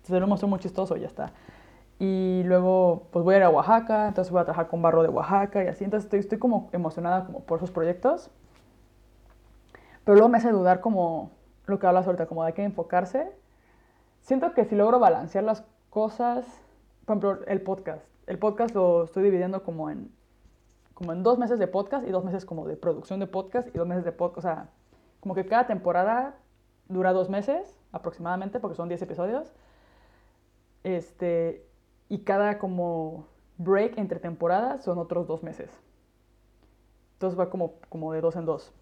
[SPEAKER 1] se lo muestro muy chistoso y ya está. Y luego pues voy a ir a Oaxaca, entonces voy a trabajar con barro de Oaxaca y así, entonces estoy, estoy como emocionada como por esos proyectos. Pero luego me hace dudar como lo que hablas ahorita, como de qué enfocarse. Siento que si logro balancear las cosas, por ejemplo, el podcast. El podcast lo estoy dividiendo como en, como en dos meses de podcast y dos meses como de producción de podcast y dos meses de podcast, o sea, como que cada temporada dura dos meses aproximadamente, porque son 10 episodios. Este, y cada como break entre temporadas son otros dos meses. Entonces va como, como de dos en dos.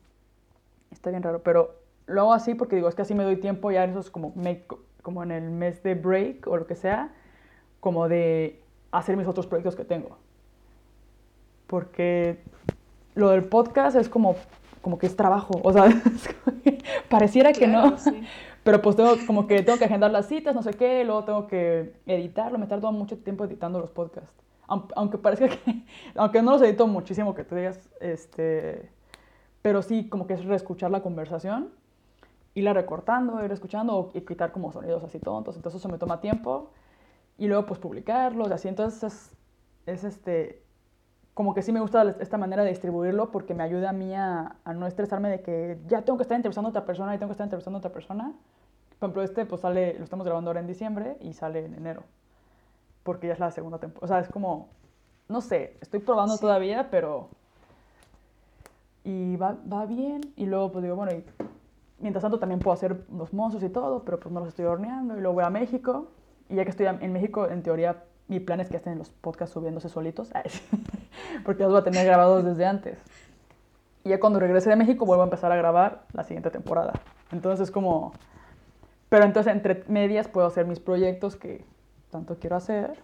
[SPEAKER 1] Está bien raro, pero lo hago así porque digo, es que así me doy tiempo ya eso es como, como en el mes de break o lo que sea, como de hacer mis otros proyectos que tengo. Porque lo del podcast es como como que es trabajo, o sea, pareciera que no, pero pues tengo como que tengo que agendar las citas, no sé qué, luego tengo que editarlo, me tardo mucho tiempo editando los podcasts, aunque parezca que, aunque no los edito muchísimo que tú digas, este, pero sí como que es reescuchar la conversación, irla recortando, ir escuchando y quitar como sonidos así tontos, entonces eso me toma tiempo y luego pues publicarlos, así, entonces es, es este, como que sí me gusta esta manera de distribuirlo porque me ayuda a mí a, no estresarme de que ya tengo que estar entrevistando a otra persona y tengo que estar entrevistando a otra persona. Por ejemplo, este pues sale, lo estamos grabando ahora en diciembre y sale en enero, porque ya es la segunda temporada. O sea, es como, no sé, estoy probando todavía, pero... Y va, va, bien. Y luego pues digo, bueno, y mientras tanto también puedo hacer los mozos y todo, pero pues no los estoy horneando. Y luego voy a México. Y ya que estoy en México, en teoría mi plan es que estén los podcasts subiéndose solitos, porque los voy a tener grabados desde antes. Y ya cuando regrese de México vuelvo a empezar a grabar la siguiente temporada. Entonces es como... Pero entonces entre medias puedo hacer mis proyectos que tanto quiero hacer.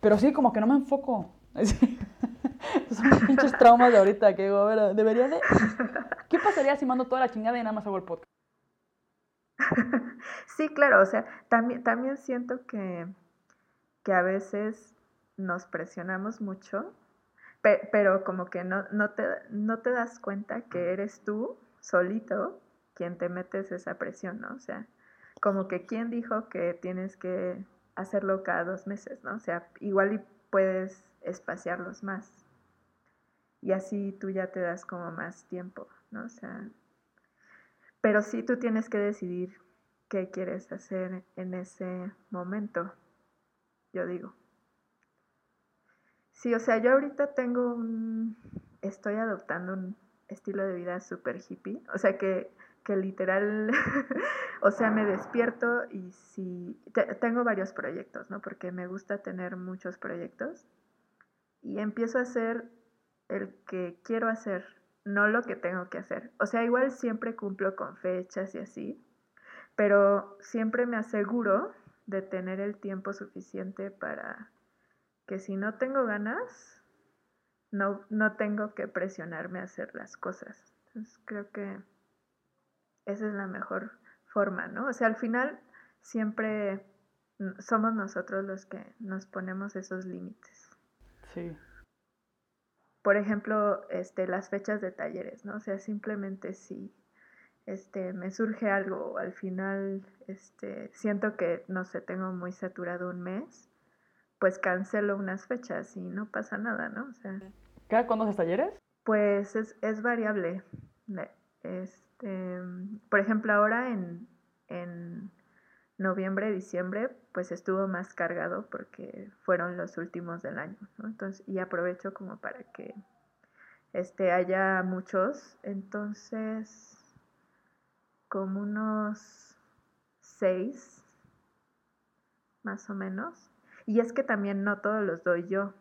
[SPEAKER 1] Pero sí, como que no me enfoco. Son traumas de ahorita que digo, a ver, debería de... ¿Qué pasaría si mando toda la chingada y nada más hago el podcast?
[SPEAKER 2] Sí, claro, o sea, también, también siento que que a veces nos presionamos mucho, pero como que no, no, te, no te das cuenta que eres tú solito quien te metes esa presión, ¿no? O sea, como que quién dijo que tienes que hacerlo cada dos meses, ¿no? O sea, igual y puedes espaciarlos más. Y así tú ya te das como más tiempo, ¿no? O sea, pero sí tú tienes que decidir qué quieres hacer en ese momento, yo digo. Sí, o sea, yo ahorita tengo un, estoy adoptando un estilo de vida súper hippie, o sea que, que literal, o sea, me despierto y si, tengo varios proyectos, ¿no? Porque me gusta tener muchos proyectos y empiezo a hacer el que quiero hacer, no lo que tengo que hacer. O sea, igual siempre cumplo con fechas y así, pero siempre me aseguro de tener el tiempo suficiente para que si no tengo ganas, no, no tengo que presionarme a hacer las cosas. Entonces creo que esa es la mejor forma, ¿no? O sea, al final siempre somos nosotros los que nos ponemos esos límites.
[SPEAKER 1] Sí.
[SPEAKER 2] Por ejemplo, este, las fechas de talleres, ¿no? O sea, simplemente si este, me surge algo, al final este, siento que, no sé, tengo muy saturado un mes, pues cancelo unas fechas y no pasa nada, ¿no? O sea,
[SPEAKER 1] ¿Cada cuándo haces talleres?
[SPEAKER 2] Pues es, es variable. Este, por ejemplo, ahora en, en noviembre, diciembre, pues estuvo más cargado porque fueron los últimos del año, ¿no? Entonces, y aprovecho como para que este, haya muchos. Entonces, como unos seis, más o menos. Y es que también no todos los doy yo,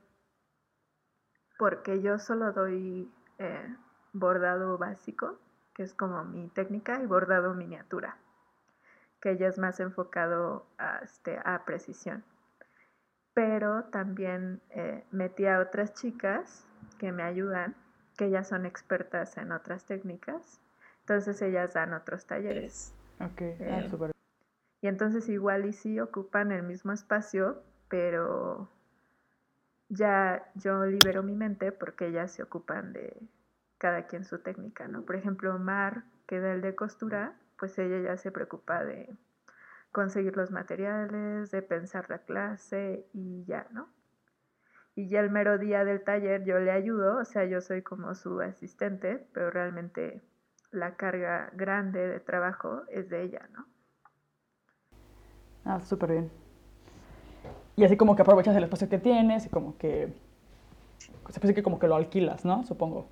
[SPEAKER 2] porque yo solo doy eh, bordado básico, que es como mi técnica, y bordado miniatura, que ya es más enfocado a, este, a precisión. Pero también eh, metí a otras chicas que me ayudan, que ya son expertas en otras técnicas, entonces ellas dan otros talleres.
[SPEAKER 1] Ok, ah,
[SPEAKER 2] Eh,
[SPEAKER 1] súper.
[SPEAKER 2] Y entonces igual y sí ocupan el mismo espacio, pero ya yo libero mi mente porque ellas se ocupan de cada quien su técnica, ¿no? Por ejemplo, Mar, que da el de costura, pues ella ya se preocupa de conseguir los materiales, de pensar la clase y ya, ¿no? Y ya el mero día del taller yo le ayudo, o sea, yo soy como su asistente, pero realmente la carga grande de trabajo es de ella, ¿no?
[SPEAKER 1] Ah, súper bien. Y así como que aprovechas el espacio que tienes y como que... Se parece que como que lo alquilas, ¿no? Supongo.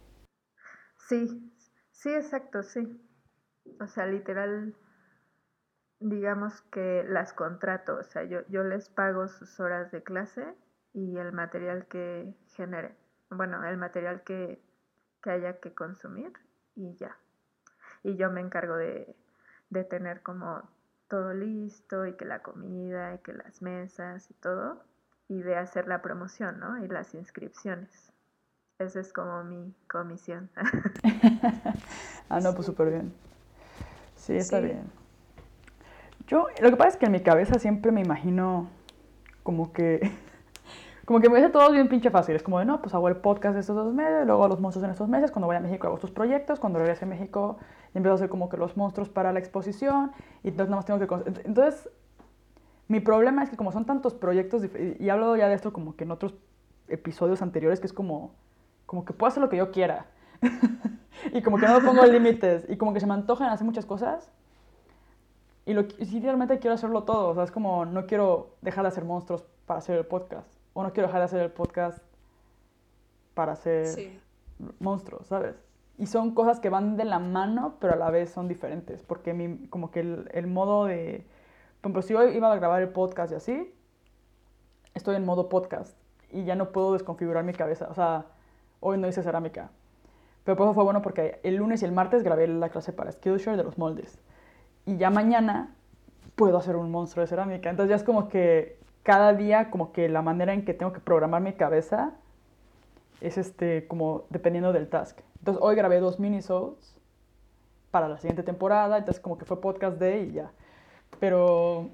[SPEAKER 2] Sí, sí, exacto, sí. O sea, literal, digamos que las contrato, o sea, yo, yo les pago sus horas de clase y el material que genere. Bueno, el material que, que haya que consumir y ya. Y yo me encargo de, de tener como todo listo y que la comida y que las mesas y todo y de hacer la promoción, ¿no? Y las inscripciones. Esa es como mi comisión.
[SPEAKER 1] Ah, no, pues súper bien. Sí, está
[SPEAKER 2] Sí.
[SPEAKER 1] bien. Yo, lo que pasa es que en mi cabeza siempre me imagino como que, como que me dice todo bien pinche fácil. Es como de, no, pues hago el podcast estos dos meses, luego los monstruos en estos meses, cuando voy a México hago estos proyectos, cuando regrese a México empiezo a hacer como que los monstruos para la exposición, y entonces nada más tengo que... Entonces, mi problema es que como son tantos proyectos, y he hablado ya de esto como que en otros episodios anteriores, que es como, como que puedo hacer lo que yo quiera. y como que no pongo límites, y como que se me antojan hacer muchas cosas. Y, lo, y realmente quiero hacerlo todo. O sea, es como no quiero dejar de hacer monstruos para hacer el podcast. O no quiero dejar de hacer el podcast para hacer
[SPEAKER 3] Sí.
[SPEAKER 1] monstruos, ¿sabes? Y son cosas que van de la mano, pero a la vez son diferentes. Porque mi, como que el, el modo de... Por ejemplo, si hoy iba a grabar el podcast y así, estoy en modo podcast. Y ya no puedo desconfigurar mi cabeza. O sea, hoy no hice cerámica. Pero por eso fue bueno porque el lunes y el martes grabé la clase para Skillshare de los moldes. Y ya mañana puedo hacer un monstruo de cerámica. Entonces ya es como que cada día, como que la manera en que tengo que programar mi cabeza es este, como dependiendo del task. Entonces hoy grabé dos minisodes para la siguiente temporada, entonces como que fue podcast de y ya. Pero,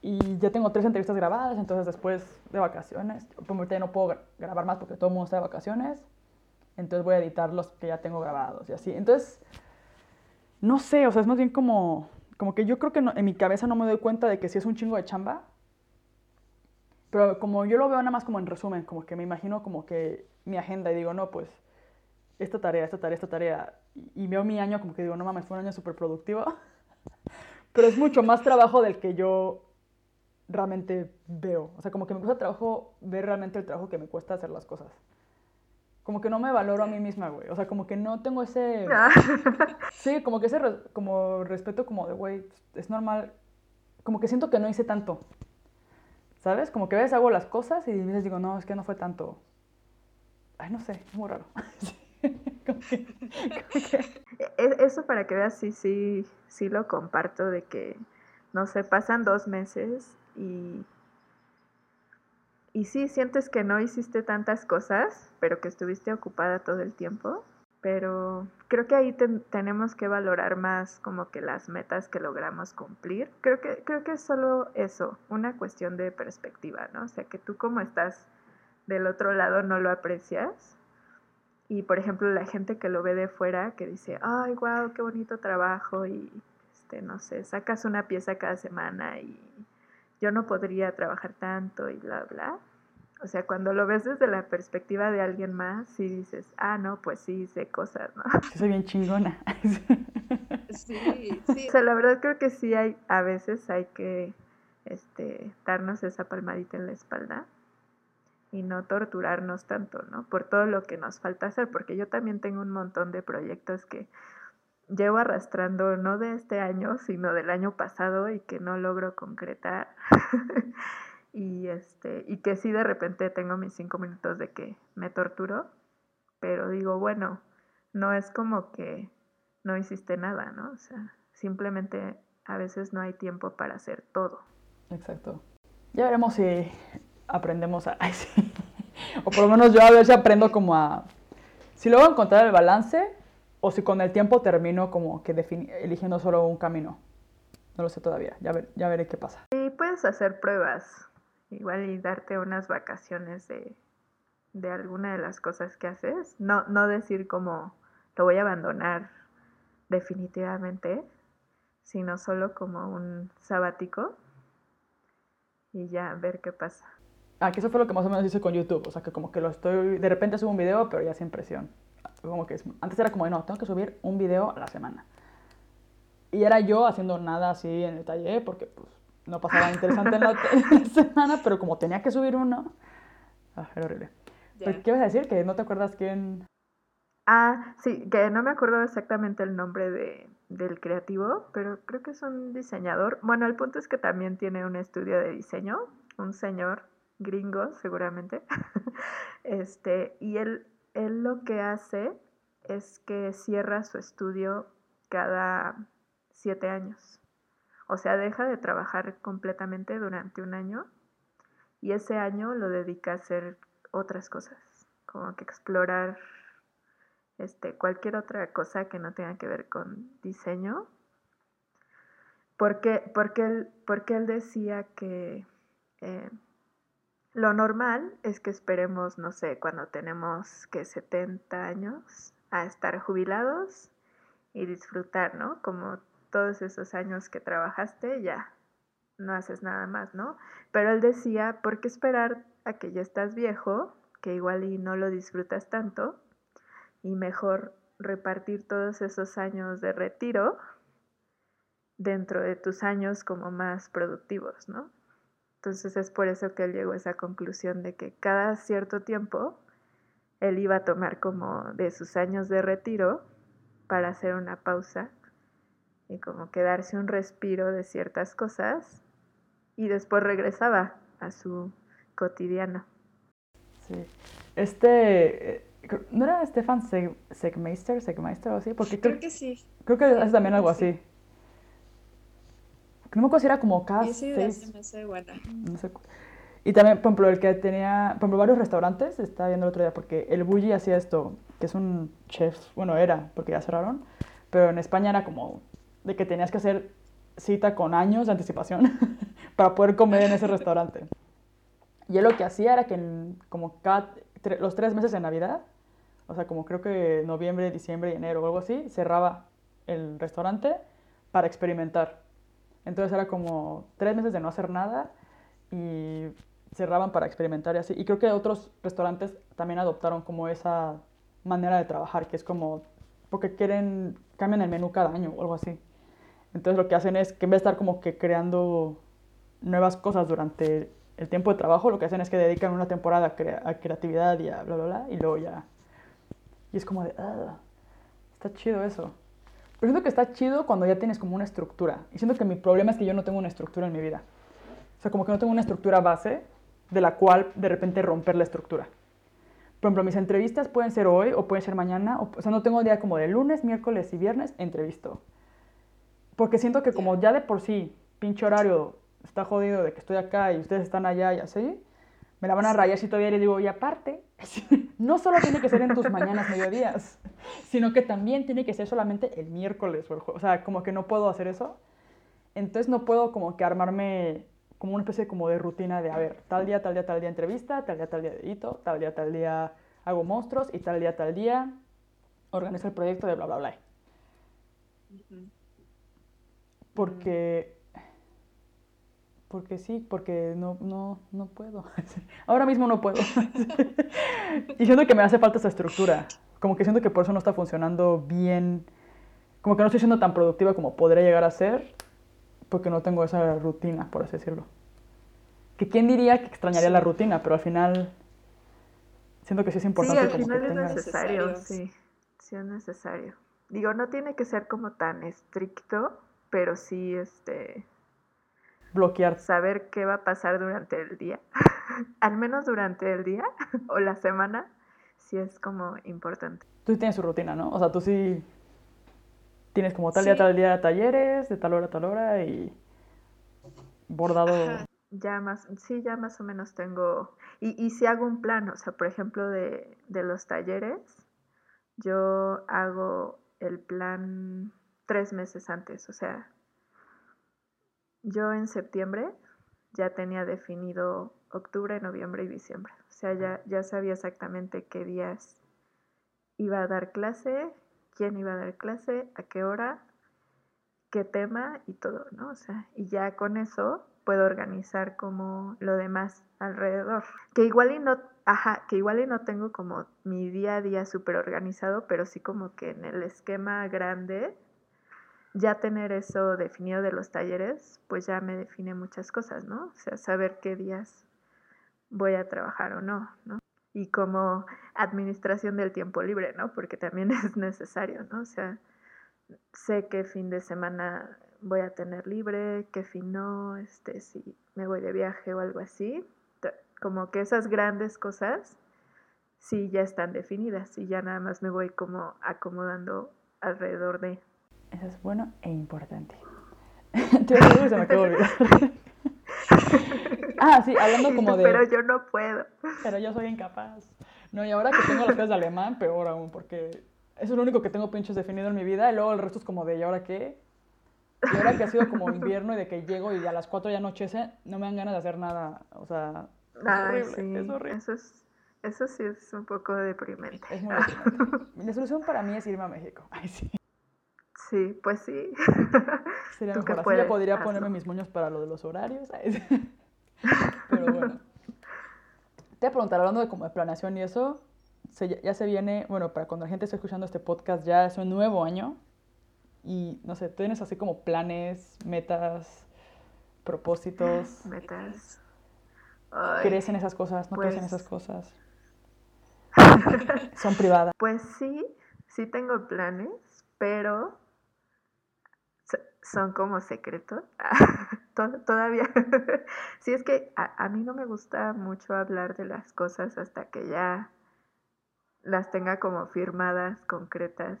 [SPEAKER 1] y ya tengo tres entrevistas grabadas, entonces después de vacaciones, por ahorita ya no puedo gra- grabar más porque todo el mundo está de vacaciones, entonces voy a editar los que ya tengo grabados y así. Entonces, no sé, o sea, es más bien como, como que yo creo que en mi cabeza no me doy cuenta de que sí es un chingo de chamba, pero como yo lo veo nada más como en resumen, como que me imagino como que mi agenda y digo, no, pues esta tarea, esta tarea, esta tarea, y, veo mi año como que digo, no mames, fue un año súper productivo, pero es mucho más trabajo del que yo realmente veo. O sea, como que me cuesta trabajo ver realmente el trabajo que me cuesta hacer las cosas. Como que no me valoro a mí misma, güey. O sea, como que no tengo ese... Ah. sí, como que ese como respeto como de, güey, es normal. Como que siento que no hice tanto. ¿Sabes? Como que a veces hago las cosas y a digo, no, es que no fue tanto. Ay, no sé, es muy raro.
[SPEAKER 2] E-, eso para que veas, sí, sí, sí lo comparto de que, no sé, pasan dos meses y, y sí, sientes que no hiciste tantas cosas, pero que estuviste ocupada todo el tiempo. Pero creo que ahí tenemos que valorar más como que las metas que logramos cumplir. Creo que, creo que es solo eso, una cuestión de perspectiva, ¿no? O sea, que tú como estás del otro lado no lo aprecias y por ejemplo, la gente que lo ve de fuera, que dice, ay, wow, qué bonito trabajo y, este, no sé, sacas una pieza cada semana y yo no podría trabajar tanto y bla, bla. O sea, cuando lo ves desde la perspectiva de alguien más, sí dices, ah, no, pues sí hice cosas, ¿no?
[SPEAKER 1] Soy bien chingona.
[SPEAKER 2] sí, sí. O sea, la verdad creo que sí hay, a veces hay que, este, darnos esa palmadita en la espalda y no torturarnos tanto, ¿no? Por todo lo que nos falta hacer, porque yo también tengo un montón de proyectos que llevo arrastrando no de este año, sino del año pasado y que no logro concretar. y este, y que sí de repente tengo mis cinco minutos de que me torturo, pero digo, bueno, no es como que no hiciste nada, ¿no? O sea, simplemente a veces no hay tiempo para hacer todo.
[SPEAKER 1] Exacto. Ya veremos si aprendemos a... o por lo menos yo a ver si aprendo como a... Si luego encontrar el balance o si con el tiempo termino como que eligiendo solo un camino. No lo sé todavía, ya, ver, ya veré qué pasa.
[SPEAKER 2] Y puedes hacer pruebas, igual y darte unas vacaciones de, de alguna de las cosas que haces. No, no decir como lo voy a abandonar definitivamente, sino solo como un sabático y ya ver qué pasa.
[SPEAKER 1] Ah, que eso fue lo que más o menos hice con YouTube. O sea, que como que lo estoy. De repente subo un video, pero ya sin presión. Como que antes era como, no, tengo que subir un video a la semana. Y era yo haciendo nada así en el taller, porque pues no pasaba interesante en la, semana, pero como tenía que subir uno. Ah, era horrible. Pues, ¿Qué vas a decir? Que no te acuerdas quién.
[SPEAKER 2] Ah, sí, que no me acuerdo exactamente el nombre de, del creativo, pero creo que es un diseñador. Bueno, el punto es que también tiene un estudio de diseño, un señor gringo seguramente, este, y él, él lo que hace es que cierra su estudio cada siete años. O sea, deja de trabajar completamente durante un año y ese año lo dedica a hacer otras cosas, como que explorar este, cualquier otra cosa que no tenga que ver con diseño. Porque, porque, él, porque él decía que eh, lo normal es que esperemos, no sé, cuando tenemos que 70 años a estar jubilados y disfrutar, ¿no? Como todos esos años que trabajaste, ya no haces nada más, ¿no? Pero él decía, ¿por qué esperar a que ya estás viejo, que igual y no lo disfrutas tanto, y mejor repartir todos esos años de retiro dentro de tus años como más productivos, ¿no? Entonces es por eso que él llegó a esa conclusión de que cada cierto tiempo él iba a tomar como de sus años de retiro para hacer una pausa y como que darse un respiro de ciertas cosas y después regresaba a su cotidiano.
[SPEAKER 1] Sí. Este, eh, ¿no era Stefan Segmeister, Segmeister o así?
[SPEAKER 3] Porque creo, que sí.
[SPEAKER 1] Creo que es también algo así no me acuerdo si era como cada seis... No sé. Y también, por ejemplo, el que tenía, por ejemplo, varios restaurantes, estaba viendo el otro día, porque el Bulli hacía esto, que es un chef, bueno, era, porque ya cerraron, pero en España era como de que tenías que hacer cita con años de anticipación para poder comer en ese restaurante. Y él lo que hacía era que como cada, los tres meses de Navidad, o sea, como creo que noviembre, diciembre y enero o algo así, cerraba el restaurante para experimentar. Entonces era como tres meses de no hacer nada y cerraban para experimentar y así. Y creo que otros restaurantes también adoptaron como esa manera de trabajar, que es como porque quieren, cambian el menú cada año o algo así. Entonces lo que hacen es que en vez de estar como que creando nuevas cosas durante el tiempo de trabajo, lo que hacen es que dedican una temporada a, creatividad y a bla, bla, bla, y luego ya... Y es como de, ah, está chido eso. Pero siento que está chido cuando ya tienes como una estructura. Y siento que mi problema es que yo no tengo una estructura en mi vida. O sea, como que no tengo una estructura base de la cual de repente romper la estructura. Por ejemplo, mis entrevistas pueden ser hoy o pueden ser mañana. O, sea, no tengo día como de lunes, miércoles y viernes entrevisto. Porque siento que como ya de por sí, pinche horario está jodido de que estoy acá y ustedes están allá y así, me la van a rayar si todavía le digo, y aparte, no solo tiene que ser en tus mañanas, mediodías, sino que también tiene que ser solamente el miércoles o el jueves. O sea, como que no puedo hacer eso. Entonces no puedo como que armarme como una especie como de rutina de, a ver, tal día, tal día, tal día entrevista, tal día, tal día edito, tal día, tal día hago monstruos y tal día, tal día organizo el proyecto de bla, bla, bla. Porque, porque sí, porque no, no, no puedo. Ahora mismo no puedo. y siento que me hace falta esa estructura. Como que siento que por eso no está funcionando bien. Como que no estoy siendo tan productiva como podría llegar a ser porque no tengo esa rutina, por así decirlo. Que quién diría que extrañaría la rutina, pero al final siento que sí es importante.
[SPEAKER 2] Sí, al final es necesario, sí, sí es necesario. Digo, no tiene que ser como tan estricto, pero sí, este...
[SPEAKER 1] Bloquear.
[SPEAKER 2] Saber qué va a pasar durante el día, al menos durante el día o la semana, sí es como importante.
[SPEAKER 1] Tú tienes su rutina, ¿no? O sea, tú sí tienes como tal día, tal día talleres, de tal hora a tal hora y bordado.
[SPEAKER 2] Ya más, sí, ya más o menos tengo, y, y si hago un plan, o sea, por ejemplo, de, de los talleres, yo hago el plan tres meses antes, o sea, yo en septiembre ya tenía definido octubre, noviembre y diciembre, o sea, ya, ya sabía exactamente qué días iba a dar clase quién iba a dar clase, a qué hora, qué tema y todo, ¿no? O sea, y ya con eso puedo organizar como lo demás alrededor. Que igual y no, ajá, que igual y no tengo como mi día a día súper organizado, pero sí como que en el esquema grande, ya tener eso definido de los talleres, pues ya me define muchas cosas, ¿no? O sea, saber qué días voy a trabajar o no, ¿no? y como administración del tiempo libre, ¿no? Porque también es necesario, ¿no? O sea, sé qué fin de semana voy a tener libre, qué fin no, este, si me voy de viaje o algo así. Como que esas grandes cosas sí ya están definidas y ya nada más me voy como acomodando alrededor de.
[SPEAKER 1] Eso es bueno e importante. se me acabó Ah, sí, hablando como de...
[SPEAKER 2] Pero yo no puedo.
[SPEAKER 1] Pero yo soy incapaz. No, y ahora que tengo las clases de alemán, peor aún, porque eso es lo único que tengo pinches definido en mi vida, y luego el resto es como de, ¿y ahora qué? Y ahora que ha sido como invierno y de que llego y a las 4 ya anochece, no me dan ganas de hacer nada. O sea, es horrible,
[SPEAKER 2] sí. es horrible. Eso, es, eso sí es un poco deprimente.
[SPEAKER 1] Es muy deprimente. La solución para mí es irme a México. Ay, sí.
[SPEAKER 2] Sí, pues sí.
[SPEAKER 1] Sería mejor. Así ya podría ponerme mis moños para lo de los horarios. Pero bueno. Te voy a preguntar, hablando de como de planeación y eso, ya se viene, bueno, para cuando la gente esté escuchando este podcast, ya es un nuevo año. Y no sé, ¿tienes así como planes, metas, propósitos?
[SPEAKER 2] Metas.
[SPEAKER 1] ¿Crees en esas cosas? ¿No crees en esas pues cosas? ¿Son privadas?
[SPEAKER 2] Pues sí, sí tengo planes, pero son como secretos. Todavía. sí, es que a, mí no me gusta mucho hablar de las cosas hasta que ya las tenga como firmadas, concretas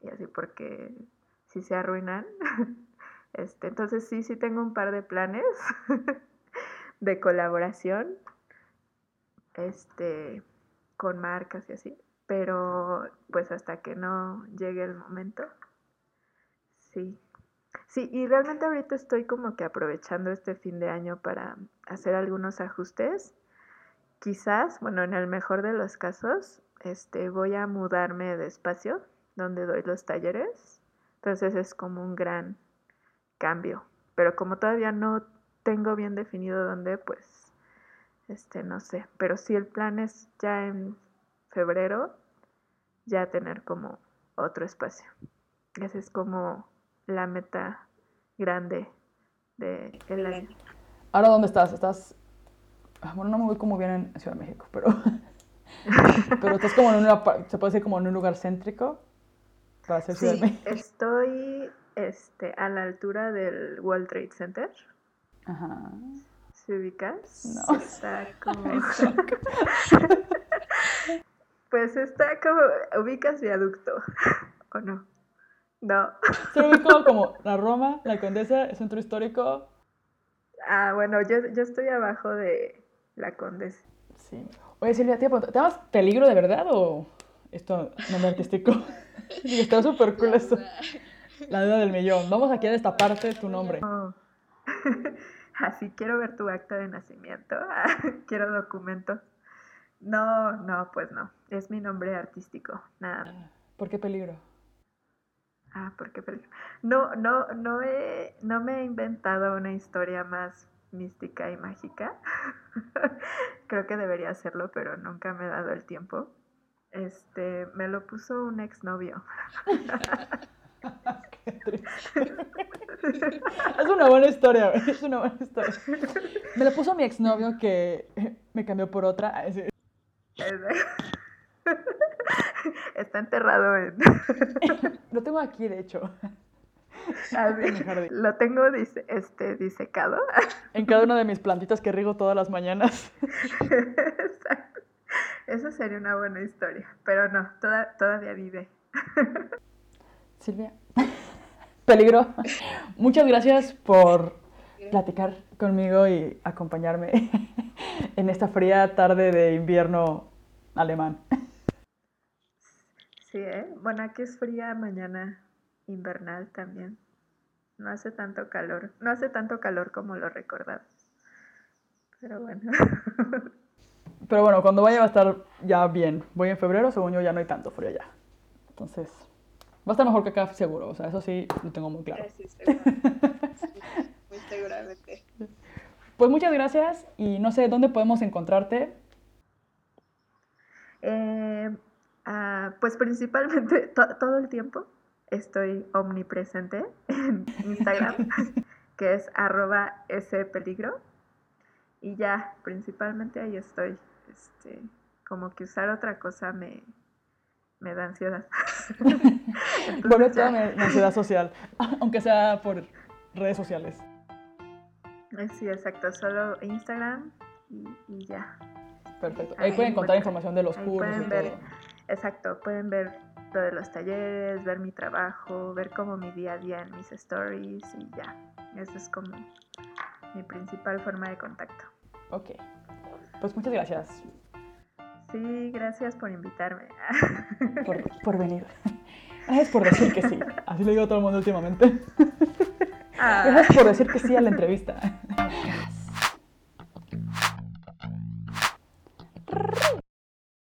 [SPEAKER 2] y así, porque si se arruinan. Este, entonces sí, sí tengo un par de planes de colaboración este, con marcas y así, pero pues hasta que no llegue el momento, sí, Sí, y realmente ahorita estoy como que aprovechando este fin de año para hacer algunos ajustes. Quizás, bueno, en el mejor de los casos, este, voy a mudarme de espacio donde doy los talleres. Entonces es como un gran cambio. Pero como todavía no tengo bien definido dónde, pues, este, no sé. Pero sí el plan es ya en febrero, ya tener como otro espacio. Esa es como la meta grande del el año.
[SPEAKER 1] ¿Ahora dónde estás? ¿Estás...? ah, Bueno, no me voy como bien en Ciudad de México, pero... pero estás como en una... Se puede decir como en un lugar céntrico para ser Ciudad de
[SPEAKER 2] Sí,
[SPEAKER 1] México.
[SPEAKER 2] estoy este, a la altura del World Trade Center.
[SPEAKER 1] Ajá.
[SPEAKER 2] ¿Se ubicas?
[SPEAKER 1] No.
[SPEAKER 2] Está como... Pues está como... ¿Ubicas viaducto? ¿O no? No.
[SPEAKER 1] Ubico como la Roma, la Condesa, el centro histórico.
[SPEAKER 2] Ah, bueno, yo, yo estoy abajo de la Condesa.
[SPEAKER 1] Sí. Oye, Silvia, te preguntar, ¿te Peligro de verdad o esto nombre artístico? Sí, está súper cool eso. La duda del millón. Vamos aquí a destaparte tu nombre.
[SPEAKER 2] No. Así quiero ver tu acta de nacimiento. quiero documentos. No, no, pues no. Es mi nombre artístico. Nada. más.
[SPEAKER 1] ¿Por qué peligro?
[SPEAKER 2] Ah, ¿por qué peligro? No, no, no he, no me he inventado una historia más mística y mágica. Creo que debería hacerlo, pero nunca me he dado el tiempo. Este, me lo puso un exnovio.
[SPEAKER 1] Es una buena historia, es una buena historia. Me la puso mi exnovio que me cambió por otra.
[SPEAKER 2] Está enterrado en...
[SPEAKER 1] Lo tengo aquí, de hecho.
[SPEAKER 2] Lo tengo dise- este, disecado.
[SPEAKER 1] En cada una de mis plantitas que riego todas las mañanas.
[SPEAKER 2] Exacto. Eso sería una buena historia, pero no, toda- todavía vive.
[SPEAKER 1] Silvia. Peligro. Muchas gracias por platicar conmigo y acompañarme en esta fría tarde de invierno alemán.
[SPEAKER 2] Sí, ¿eh? Bueno, aquí es fría, mañana invernal también. No hace tanto calor, no hace tanto calor como lo recordaba. Pero bueno.
[SPEAKER 1] Pero bueno, cuando vaya va a estar ya bien. Voy en febrero, según yo ya no hay tanto frío ya. Entonces, va a estar mejor que acá seguro. O sea, eso sí lo tengo muy claro.
[SPEAKER 3] Sí. Muy seguramente.
[SPEAKER 1] Pues muchas gracias y no sé dónde podemos encontrarte.
[SPEAKER 2] Eh, ah, pues principalmente to- todo el tiempo estoy omnipresente en Instagram, que es arroba peligro. Y ya, principalmente ahí estoy. Este, como que usar otra cosa me, me da ansiedad.
[SPEAKER 1] Vuelve toda mi, ansiedad social, aunque sea por redes sociales.
[SPEAKER 2] Sí, exacto, solo Instagram y, y ya.
[SPEAKER 1] Perfecto. Ahí
[SPEAKER 2] Ahí
[SPEAKER 1] pueden encontrar información de los cursos y
[SPEAKER 2] ver
[SPEAKER 1] todo.
[SPEAKER 2] Exacto, pueden ver lo de los talleres, ver mi trabajo, ver como mi día a día en mis stories y ya. Esa es como mi principal forma de contacto.
[SPEAKER 1] Ok. Pues muchas gracias
[SPEAKER 2] Sí, gracias por invitarme.
[SPEAKER 1] por, por venir. Gracias por decir que sí. Así le digo a todo el mundo últimamente.
[SPEAKER 2] Ah.
[SPEAKER 1] Gracias por decir que sí a la entrevista.